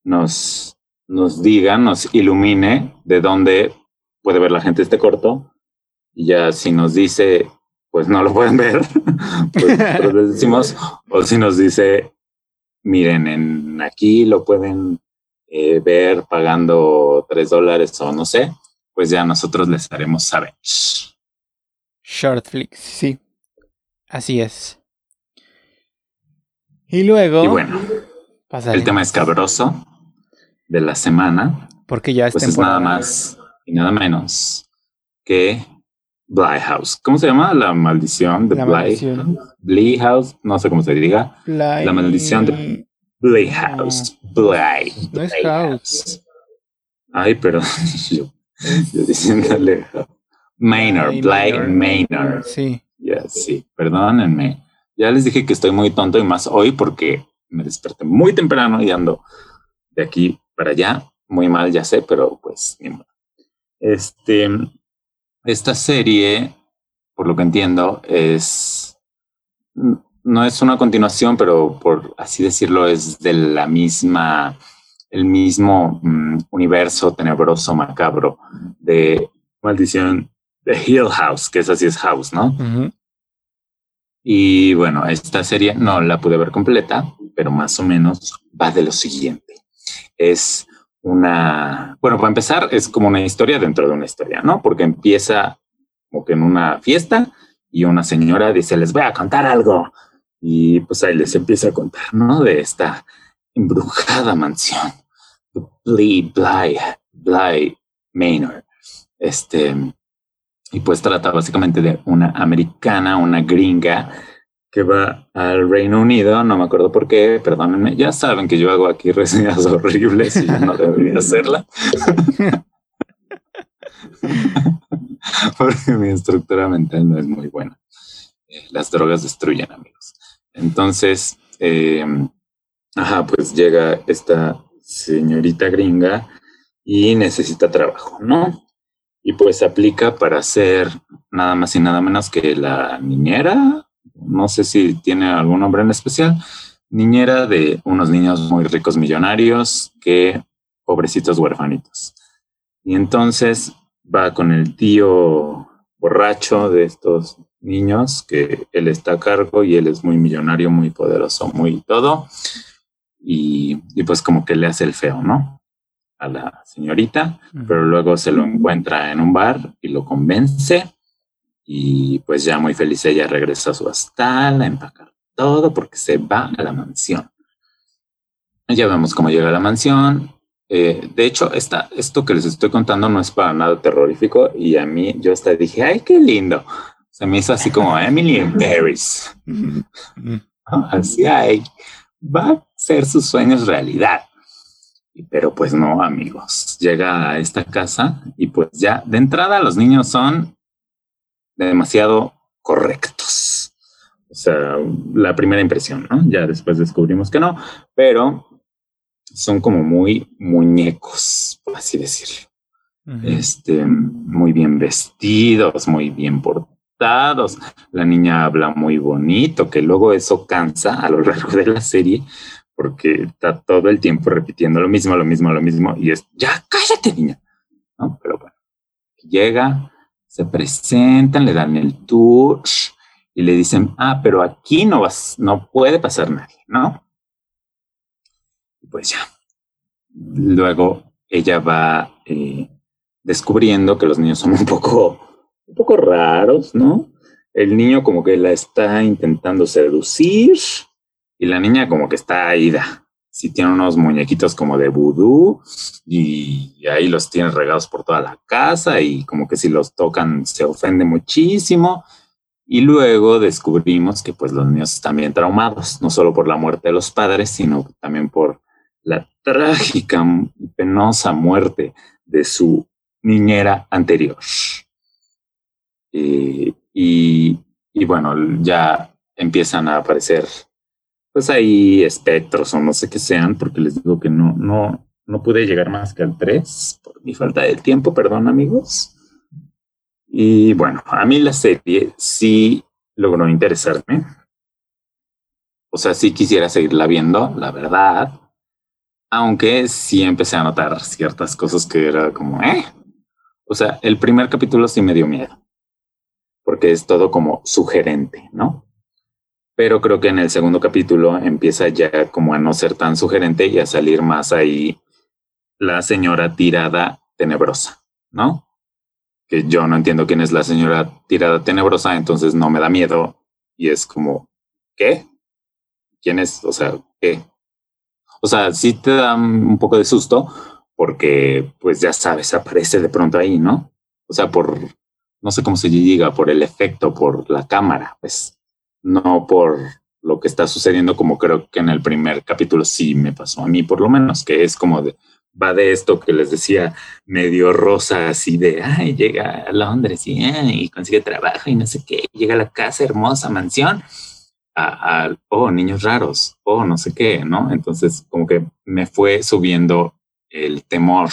nos, nos diga, nos ilumine de dónde puede ver la gente este corto. Y ya si nos dice, pues no lo pueden ver, [laughs] pues les decimos, [laughs] o si nos dice, miren, en aquí lo pueden eh, ver pagando tres dólares o no sé, pues ya nosotros les haremos saber. Shortflix, sí. Así es. Y luego Y bueno, pasaremos, el tema escabroso de la semana, porque ya es pues es nada más y nada menos que Bly House. ¿Cómo se llama? La maldición de La Bly, maldición. Bly House, no sé cómo se diga. Bly- La maldición de Bly House. Bly. No es Bly House. Ay, pero [laughs] yo, yo diciéndole Maynard, Blake Maynard. Sí. Ya, sí, perdónenme. Ya les dije que estoy muy tonto y más hoy porque me desperté muy temprano y ando de aquí para allá. Muy mal, ya sé, pero pues Este, esta serie, por lo que entiendo, es no es una continuación, pero por así decirlo, es de la misma, el mismo mm, universo tenebroso, macabro de Maldición de Hill House, que es así es House, ¿no? Y bueno, esta serie no la pude ver completa, pero más o menos va de lo siguiente. Es una, bueno, para empezar, es como una historia dentro de una historia, ¿no? Porque empieza como que en una fiesta y una señora dice, les voy a contar algo. Y pues ahí les empieza a contar, ¿no? De esta embrujada mansión. Bly, Bly, Bly Manor. Este, y pues trata básicamente de una americana, una gringa que va al Reino Unido, no me acuerdo por qué, perdónenme, ya saben que yo hago aquí [laughs] reseñas horribles y no debería [laughs] hacerla. Porque mi estructura mental no es muy buena. Eh, las drogas destruyen, amigos. Entonces, eh, ajá, pues llega esta señorita gringa y necesita trabajo, ¿no? y pues aplica para ser nada más y nada menos que la niñera, no sé si tiene algún nombre en especial, niñera de unos niños muy ricos millonarios que pobrecitos huérfanitos. Y entonces va con el tío borracho de estos niños, que él está a cargo y él es muy millonario, muy poderoso, muy todo. Y, y pues como que le hace el feo, ¿no? a la señorita, pero luego se lo encuentra en un bar y lo convence y pues ya muy feliz ella regresa a su hostal a empacar todo porque se va a la mansión. Ya vemos cómo llega a la mansión. Eh, de hecho, esta, esto que les estoy contando no es para nada terrorífico y a mí yo hasta dije, ay, qué lindo. Se me hizo así como Emily in Paris. así, ay, va a ser sus sueños realidad. Pero pues no, amigos. Llega a esta casa y pues ya de entrada los niños son demasiado correctos. O sea, la primera impresión, ¿no? Ya después descubrimos que no, pero son como muy muñecos, por así decirlo. Este, muy bien vestidos, muy bien portados. La niña habla muy bonito, que luego eso cansa a lo largo de la serie, porque está todo el tiempo repitiendo lo mismo, lo mismo, lo mismo, y es, ya cállate, niña. ¿No? Pero bueno, llega, se presentan, le dan el tour y le dicen, ah, pero aquí no vas, no puede pasar nadie, ¿no? Pues ya. Luego ella va eh, descubriendo que los niños son un poco, un poco raros, ¿no? El niño como que la está intentando seducir y la niña como que está ida. Sí tiene unos muñequitos como de vudú y ahí los tiene regados por toda la casa y como que si los tocan se ofende muchísimo. Y luego descubrimos que pues los niños están bien traumados, no solo por la muerte de los padres, sino también por la trágica y penosa muerte de su niñera anterior. Eh, y, y bueno, ya empiezan a aparecer pues hay espectros o no sé qué sean, porque les digo que no, no, no pude llegar más que al 3 por mi falta de tiempo, perdón amigos. Y bueno, a mí la serie sí logró interesarme. O sea, sí quisiera seguirla viendo, la verdad. Aunque sí empecé a notar ciertas cosas que era como, eh. O sea, el primer capítulo sí me dio miedo. Porque es todo como sugerente, ¿no? Pero creo que en el segundo capítulo empieza ya como a no ser tan sugerente y a salir más ahí la señora tirada tenebrosa, ¿no? Que yo no entiendo quién es la señora tirada tenebrosa, entonces no me da miedo y es como, ¿qué? ¿Quién es? O sea, ¿qué? O sea, sí te da un poco de susto porque, pues ya sabes, aparece de pronto ahí, ¿no? O sea, por, no sé cómo se diga, por el efecto, por la cámara, pues no por lo que está sucediendo como creo que en el primer capítulo sí me pasó a mí por lo menos, que es como de va de esto que les decía, medio rosa, así de, ay, llega a Londres y, y consigue trabajo y no sé qué, llega a la casa hermosa, mansión, a, oh, niños raros, oh, no sé qué, ¿no? Entonces, como que me fue subiendo el temor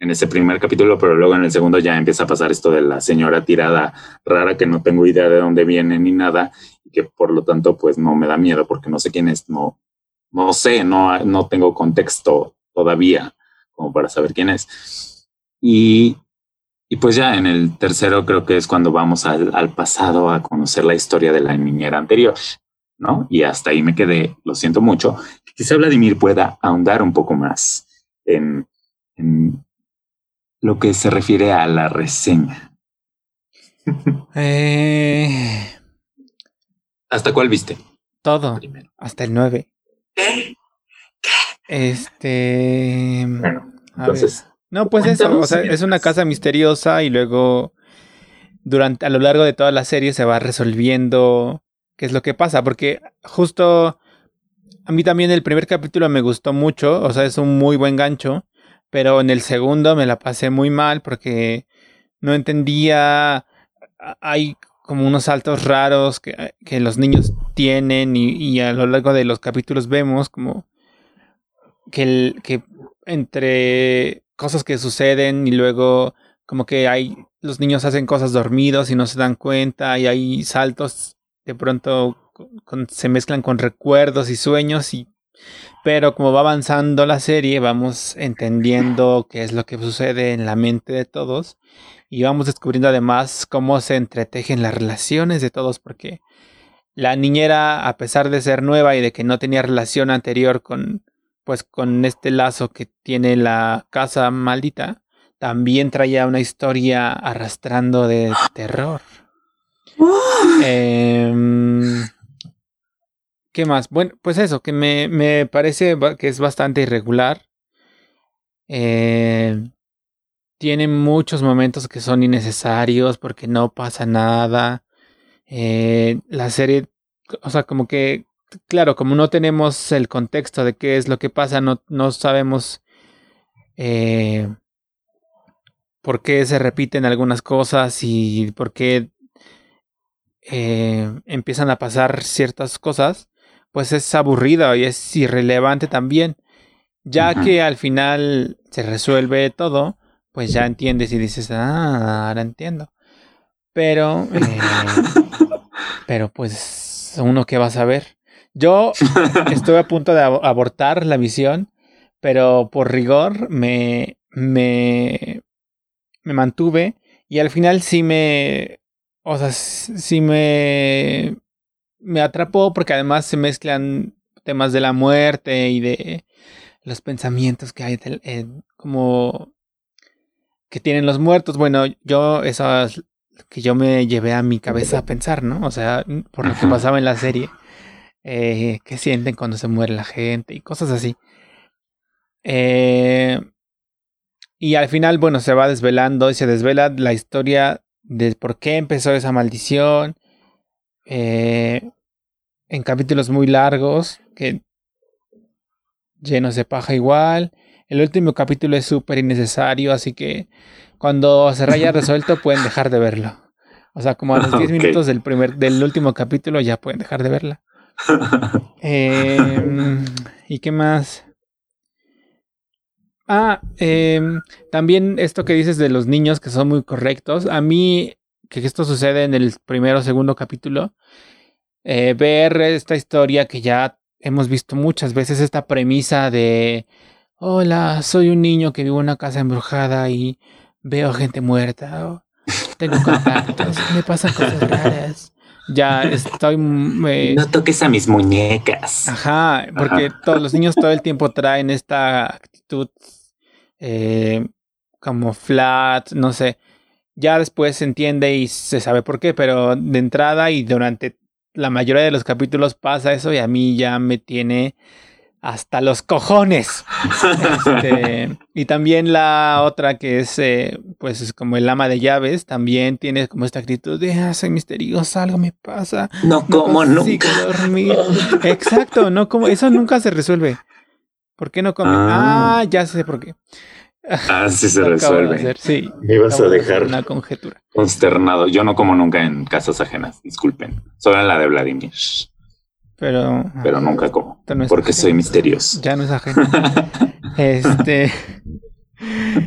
en ese primer capítulo, pero luego en el segundo ya empieza a pasar esto de la señora tirada rara que no tengo idea de dónde viene ni nada que por lo tanto pues no me da miedo porque no sé quién es, no, no sé, no, no tengo contexto todavía como para saber quién es. Y, y pues ya en el tercero creo que es cuando vamos al, al pasado a conocer la historia de la niñera anterior, ¿no? Y hasta ahí me quedé, lo siento mucho. Quizá Vladimir pueda ahondar un poco más en, en lo que se refiere a la reseña. [laughs] Eh, ¿Hasta cuál viste? todo, Primero. hasta el 9. ¿Qué? Este. Bueno, a entonces, ver. No, pues eso, o sea, es una casa misteriosa y luego durante a lo largo de toda la serie se va resolviendo qué es lo que pasa, porque justo a mí también el primer capítulo me gustó mucho, o sea, es un muy buen gancho, pero en el segundo me la pasé muy mal porque no entendía, hay como unos saltos raros que, que los niños tienen y, a lo largo de los capítulos vemos como que, que entre cosas que suceden y luego como que hay los niños hacen cosas dormidos y no se dan cuenta y hay saltos de pronto se mezclan con recuerdos y sueños y pero como va avanzando la serie vamos entendiendo qué es lo que sucede en la mente de todos y vamos descubriendo además cómo se entretejen las relaciones de todos porque la niñera a pesar de ser nueva y de que no tenía relación anterior con pues con este lazo que tiene la casa maldita también traía una historia arrastrando de terror. [gasps] Em, ¿Qué más? Bueno, pues eso, que me, me parece que es bastante irregular. Eh, tiene muchos momentos que son innecesarios porque no pasa nada. Eh, la serie, o sea, como que, claro, como no tenemos el contexto de qué es lo que pasa, no, no sabemos eh, por qué se repiten algunas cosas y por qué eh, empiezan a pasar ciertas cosas, pues es aburrido y es irrelevante también. Ya que al final se resuelve todo, pues ya entiendes y dices, ah, ahora entiendo. Pero, eh, [laughs] pero pues, uno que va a saber. Yo [laughs] estuve a punto de ab- abortar la misión, pero por rigor me, me, me mantuve y al final sí me, o sea, sí me, me atrapó porque además se mezclan temas de la muerte y de los pensamientos que hay del- en- como que tienen los muertos. Bueno, yo eso es que yo me llevé a mi cabeza a pensar, ¿no? O sea, por lo que pasaba en la serie, eh, qué sienten cuando se muere la gente y cosas así. Eh, y al final, bueno, se va desvelando y se desvela la historia de por qué empezó esa maldición. eh, en capítulos muy largos, que llenos de paja igual. El último capítulo es súper innecesario, así que cuando se haya resuelto [laughs] pueden dejar de verlo. O sea, como a los 10 Ok. minutos del primer, del último capítulo ya pueden dejar de verla. Em, ¿Y qué más? Ah, em, también esto que dices de los niños que son muy correctos. A mí, que esto sucede en el primero o segundo capítulo, eh, ver esta historia que ya hemos visto muchas veces, esta premisa de, hola, soy un niño que vive en una casa embrujada y veo gente muerta, tengo [laughs] contactos, me pasan cosas raras. Ya estoy... me- no toques a mis muñecas. Ajá, porque todos los niños todo el tiempo traen esta actitud eh, como flat, no sé. Ya después se entiende y se sabe por qué, pero de entrada y durante la mayoría de los capítulos pasa eso y a mí ya me tiene hasta los cojones. Este, y también la otra que es, eh, pues, es como el ama de llaves, también tiene como esta actitud de, ah, soy misteriosa, algo me pasa. No No como nunca. dormir. Exacto, no como eso nunca se resuelve. ¿Por qué no comen? Ah, Ah. ya sé por qué. Ah, sí se [laughs] resuelve. hacer, Sí. Me ibas a dejar Una conjetura. consternado. Yo no como nunca en casas ajenas, disculpen. Solo en la de Vladimir. Pero. Pero nunca como. no Porque ajeno. soy misterioso. Ya no es ajeno. [laughs] este.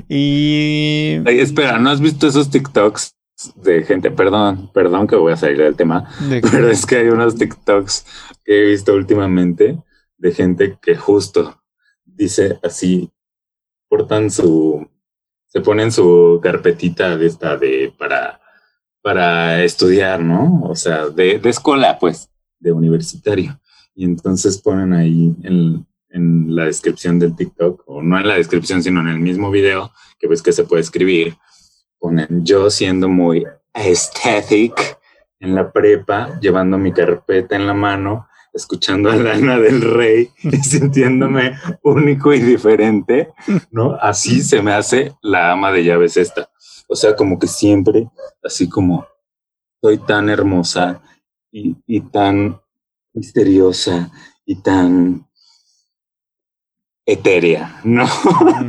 y. Ay, espera, ¿no has visto esos TikToks de gente? Perdón, perdón que voy a salir del tema, de- [laughs] pero es que hay unos TikToks que he visto últimamente de gente que justo dice así, portan su, se ponen su carpetita de esta de para, para estudiar, ¿no? O sea, de, de escuela, pues, de universitario. Y entonces ponen ahí en, en la descripción del TikTok, o no en la descripción, sino en el mismo video, que ves que se puede escribir, ponen yo siendo muy aesthetic en la prepa, llevando mi carpeta en la mano, escuchando a Lana del Rey y [laughs] sintiéndome único y diferente, ¿no? Así se me hace la ama de llaves esta. O sea, como que siempre, así como soy tan hermosa y, y tan misteriosa y tan etérea, ¿no?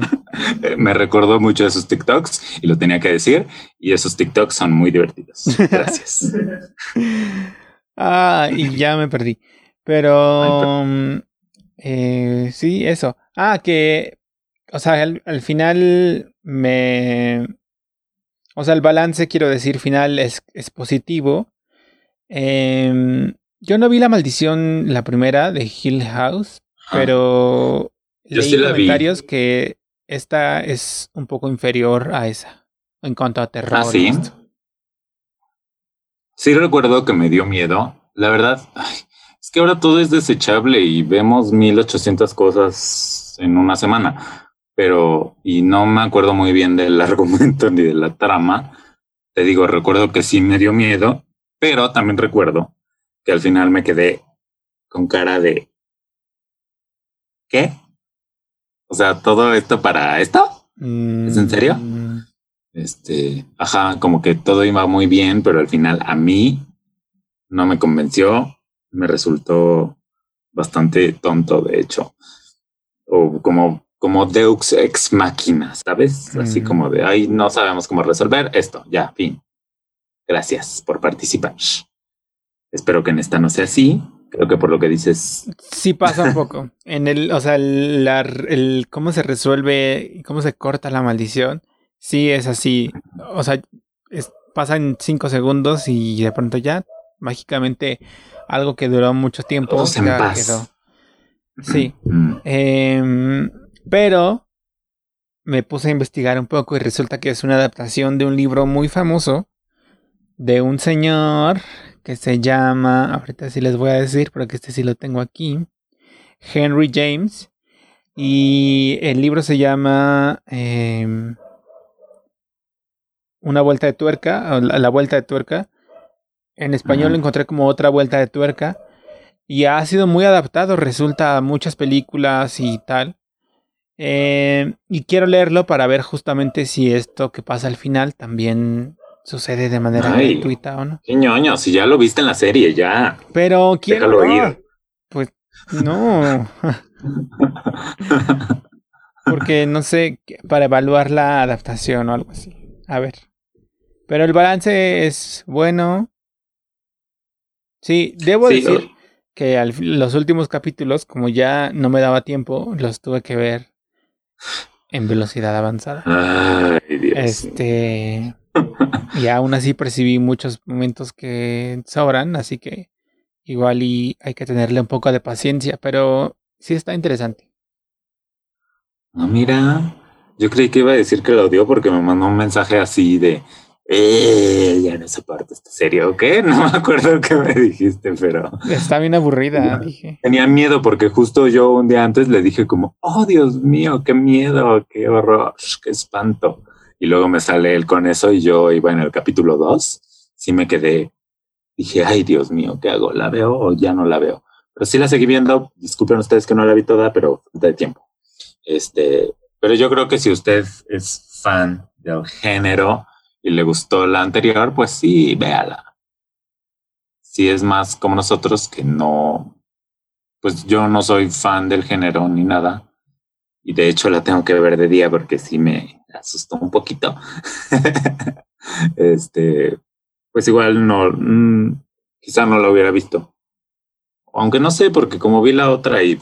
[laughs] Me recordó mucho esos TikToks y lo tenía que decir. Y esos TikToks son muy divertidos. Gracias. [laughs] Ah, y ya me perdí. Pero. mm, eh, sí, eso. Ah, que. O sea, al, al final me. O sea, el balance, quiero decir, final es, es positivo. Em, yo no vi la maldición, la primera de Hill House, pero Yo leí sí la vi. comentarios que esta es un poco inferior a esa en cuanto a terror. Ah, sí. esto. Sí recuerdo que me dio miedo. La verdad, ay, es que ahora todo es desechable y vemos 1800 cosas en una semana. Pero, y no me acuerdo muy bien del [laughs] argumento ni de la trama. Te digo, recuerdo que sí me dio miedo, pero también recuerdo que al final me quedé con cara de ¿qué? O sea, todo esto para esto. ¿Es en serio? Mm, Este, ajá, como que todo iba muy bien, pero al final a mí no me convenció, me resultó bastante tonto, de hecho. O como, como Deux ex máquina, ¿sabes? Así Mm. como de, ay, no sabemos cómo resolver esto, ya, fin. Gracias por participar. Espero que en esta no sea así. Creo que por lo que dices, Sí pasa un poco. [laughs] En el, o sea, el, la- el cómo se resuelve y cómo se corta la maldición, sí es así. O sea, es, pasa en cinco segundos y de pronto ya, mágicamente, algo que duró mucho tiempo. Paz. quedó. Sí. Em, pero me puse a investigar un poco y resulta que es una adaptación de un libro muy famoso de un señor que se llama, ahorita sí les voy a decir, porque este sí lo tengo aquí, Henry James. Y el libro se llama em, Una vuelta de tuerca, o la, la vuelta de tuerca. En español lo encontré como otra vuelta de tuerca. Y ha sido muy adaptado, resulta a muchas películas y tal. Eh, y quiero leerlo para ver justamente si esto que pasa al final también sucede de manera Ay. gratuita o no. qué ñoño, si ya lo viste en la serie, ya. Pero quiero. Déjalo no, ir. Pues no. [laughs] Porque no sé, para evaluar la adaptación o algo así. A ver. Pero el balance es bueno. Sí, debo Sí, decir que al, los últimos capítulos, como ya no me daba tiempo, los tuve que ver en velocidad avanzada. Ay, Dios. Este. [laughs] Y aún así percibí muchos momentos que sobran, así que igual y hay que tenerle un poco de paciencia, pero sí está interesante. Ah, mira, yo creí que iba a decir que lo odió porque me mandó un mensaje así de, eh, ya no soporto esta serie, ¿o qué? [laughs] No me acuerdo qué me dijiste, pero Está bien aburrida, dije. tenía miedo porque justo yo un día antes le dije como, oh, Dios mío, qué miedo, qué horror, qué espanto. Y luego me sale él con eso y yo iba en el capítulo 2, sí me quedé, dije, ay, Dios mío, ¿qué hago? ¿La veo o ya no la veo? Pero sí la seguí viendo, disculpen ustedes que no la vi toda, pero de tiempo. Este, pero yo creo que si usted es fan del género y le gustó la anterior, pues sí, véala. Si es más como nosotros que no, pues yo no soy fan del género ni nada, Y de hecho la tengo que ver de día porque sí me asustó un poquito. [laughs] este, pues igual no, mm, quizá no lo hubiera visto. Aunque no sé, porque como vi la otra y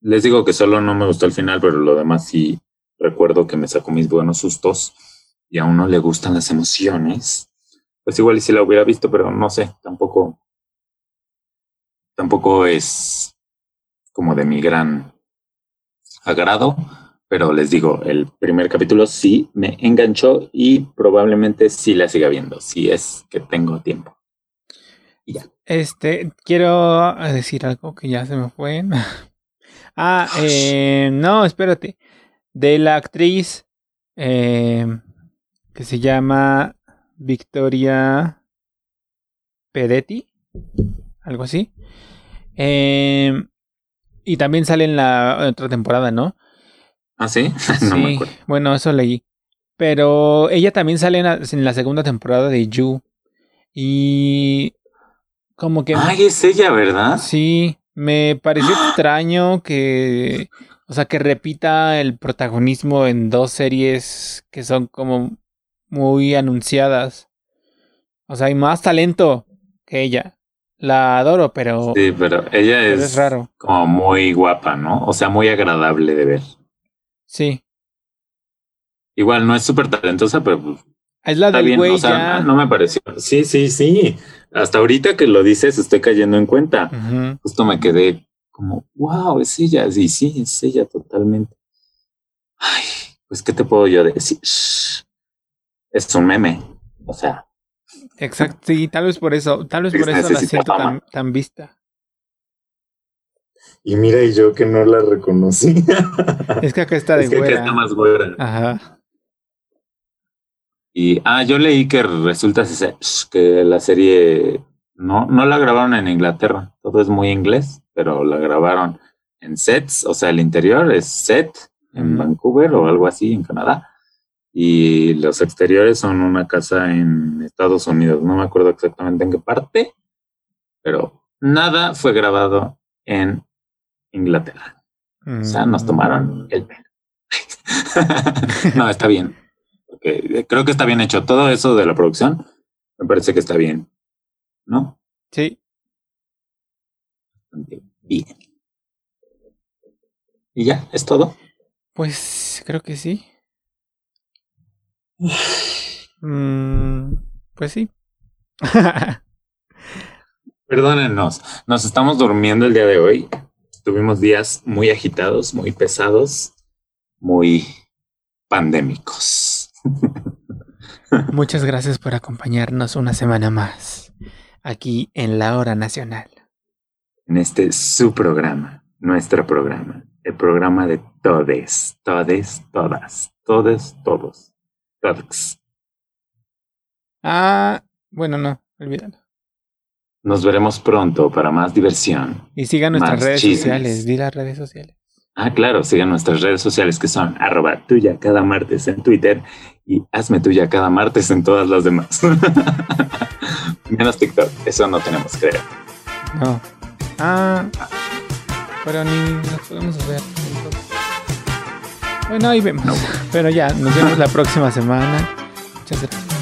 les digo que solo no me gustó el final, pero lo demás sí recuerdo que me sacó mis buenos sustos y a uno le gustan las emociones. Pues igual y si la hubiera visto, pero no sé, tampoco, tampoco es como de mi gran agrado, pero les digo, el primer capítulo sí me enganchó y probablemente sí la siga viendo, si es que tengo tiempo. Y ya. Este, quiero decir algo que ya se me fue. [laughs] ah, eh, no, espérate. De la actriz eh, que se llama Victoria Pedetti, algo así. Eh, y también sale en la otra temporada, ¿no? Ah, sí. [laughs] no sí. Bueno, eso leí. Pero ella también sale en la, segunda temporada de You. Y como que... Ay, es ella, ¿verdad? Sí, me pareció [gasps] extraño que... O sea, que repita el protagonismo en dos series que son como muy anunciadas. O sea, hay más talento que ella. La adoro, pero. Sí, pero ella es, raro. como muy guapa, ¿no? O sea, muy agradable de ver. Sí. Igual no es súper talentosa, pero. Pues, es la del güey. O sea, no me pareció. Sí, sí, sí. Hasta ahorita que lo dices, estoy cayendo en cuenta. Justo me quedé como, wow, es ella. Sí, sí, es ella totalmente. Ay, pues, ¿qué te puedo yo decir? Es un meme. O sea, Exacto, sí, tal vez por eso, tal vez por eso la siento tan, vista. Y mira, y yo que no la reconocí. [laughs] Es que acá está de es que Acá está más güera. Ajá. Y, ah, yo leí que resulta que la serie no, no la grabaron en Inglaterra. Todo es muy inglés, pero la grabaron en sets, o sea, el interior es set en Vancouver o algo así en Canadá y los exteriores son una casa en Estados Unidos. No me acuerdo exactamente en qué parte, pero nada fue grabado en Inglaterra. O sea, nos tomaron mm. el pelo. [laughs] no, está bien. Porque creo que está bien hecho. Todo eso de la producción me parece que está bien. ¿No? Sí. Bien. ¿Y ya? ¿Es todo? Pues creo que sí. [sighs] Mm, pues sí. [laughs] Perdónenos, nos estamos durmiendo el día de hoy. Tuvimos días muy agitados, muy pesados, muy pandémicos. [laughs] Muchas gracias por acompañarnos una semana más aquí en la hora nacional. En este su programa, nuestro programa, el programa de todes, todes, todas, todes, todos. Ah, bueno, no, olvídalo. Nos veremos pronto para más diversión. Y sigan nuestras redes sociales, di las redes sociales. Ah, claro, sigan nuestras redes sociales que son arroba tuya cada martes en Twitter y hazme tuya cada martes en todas las demás. [laughs] Menos TikTok, eso no tenemos, creo. No. Ah, pero ni nos podemos ver. Bueno, ahí vemos. Pero ya, nos vemos la próxima semana. Muchas gracias.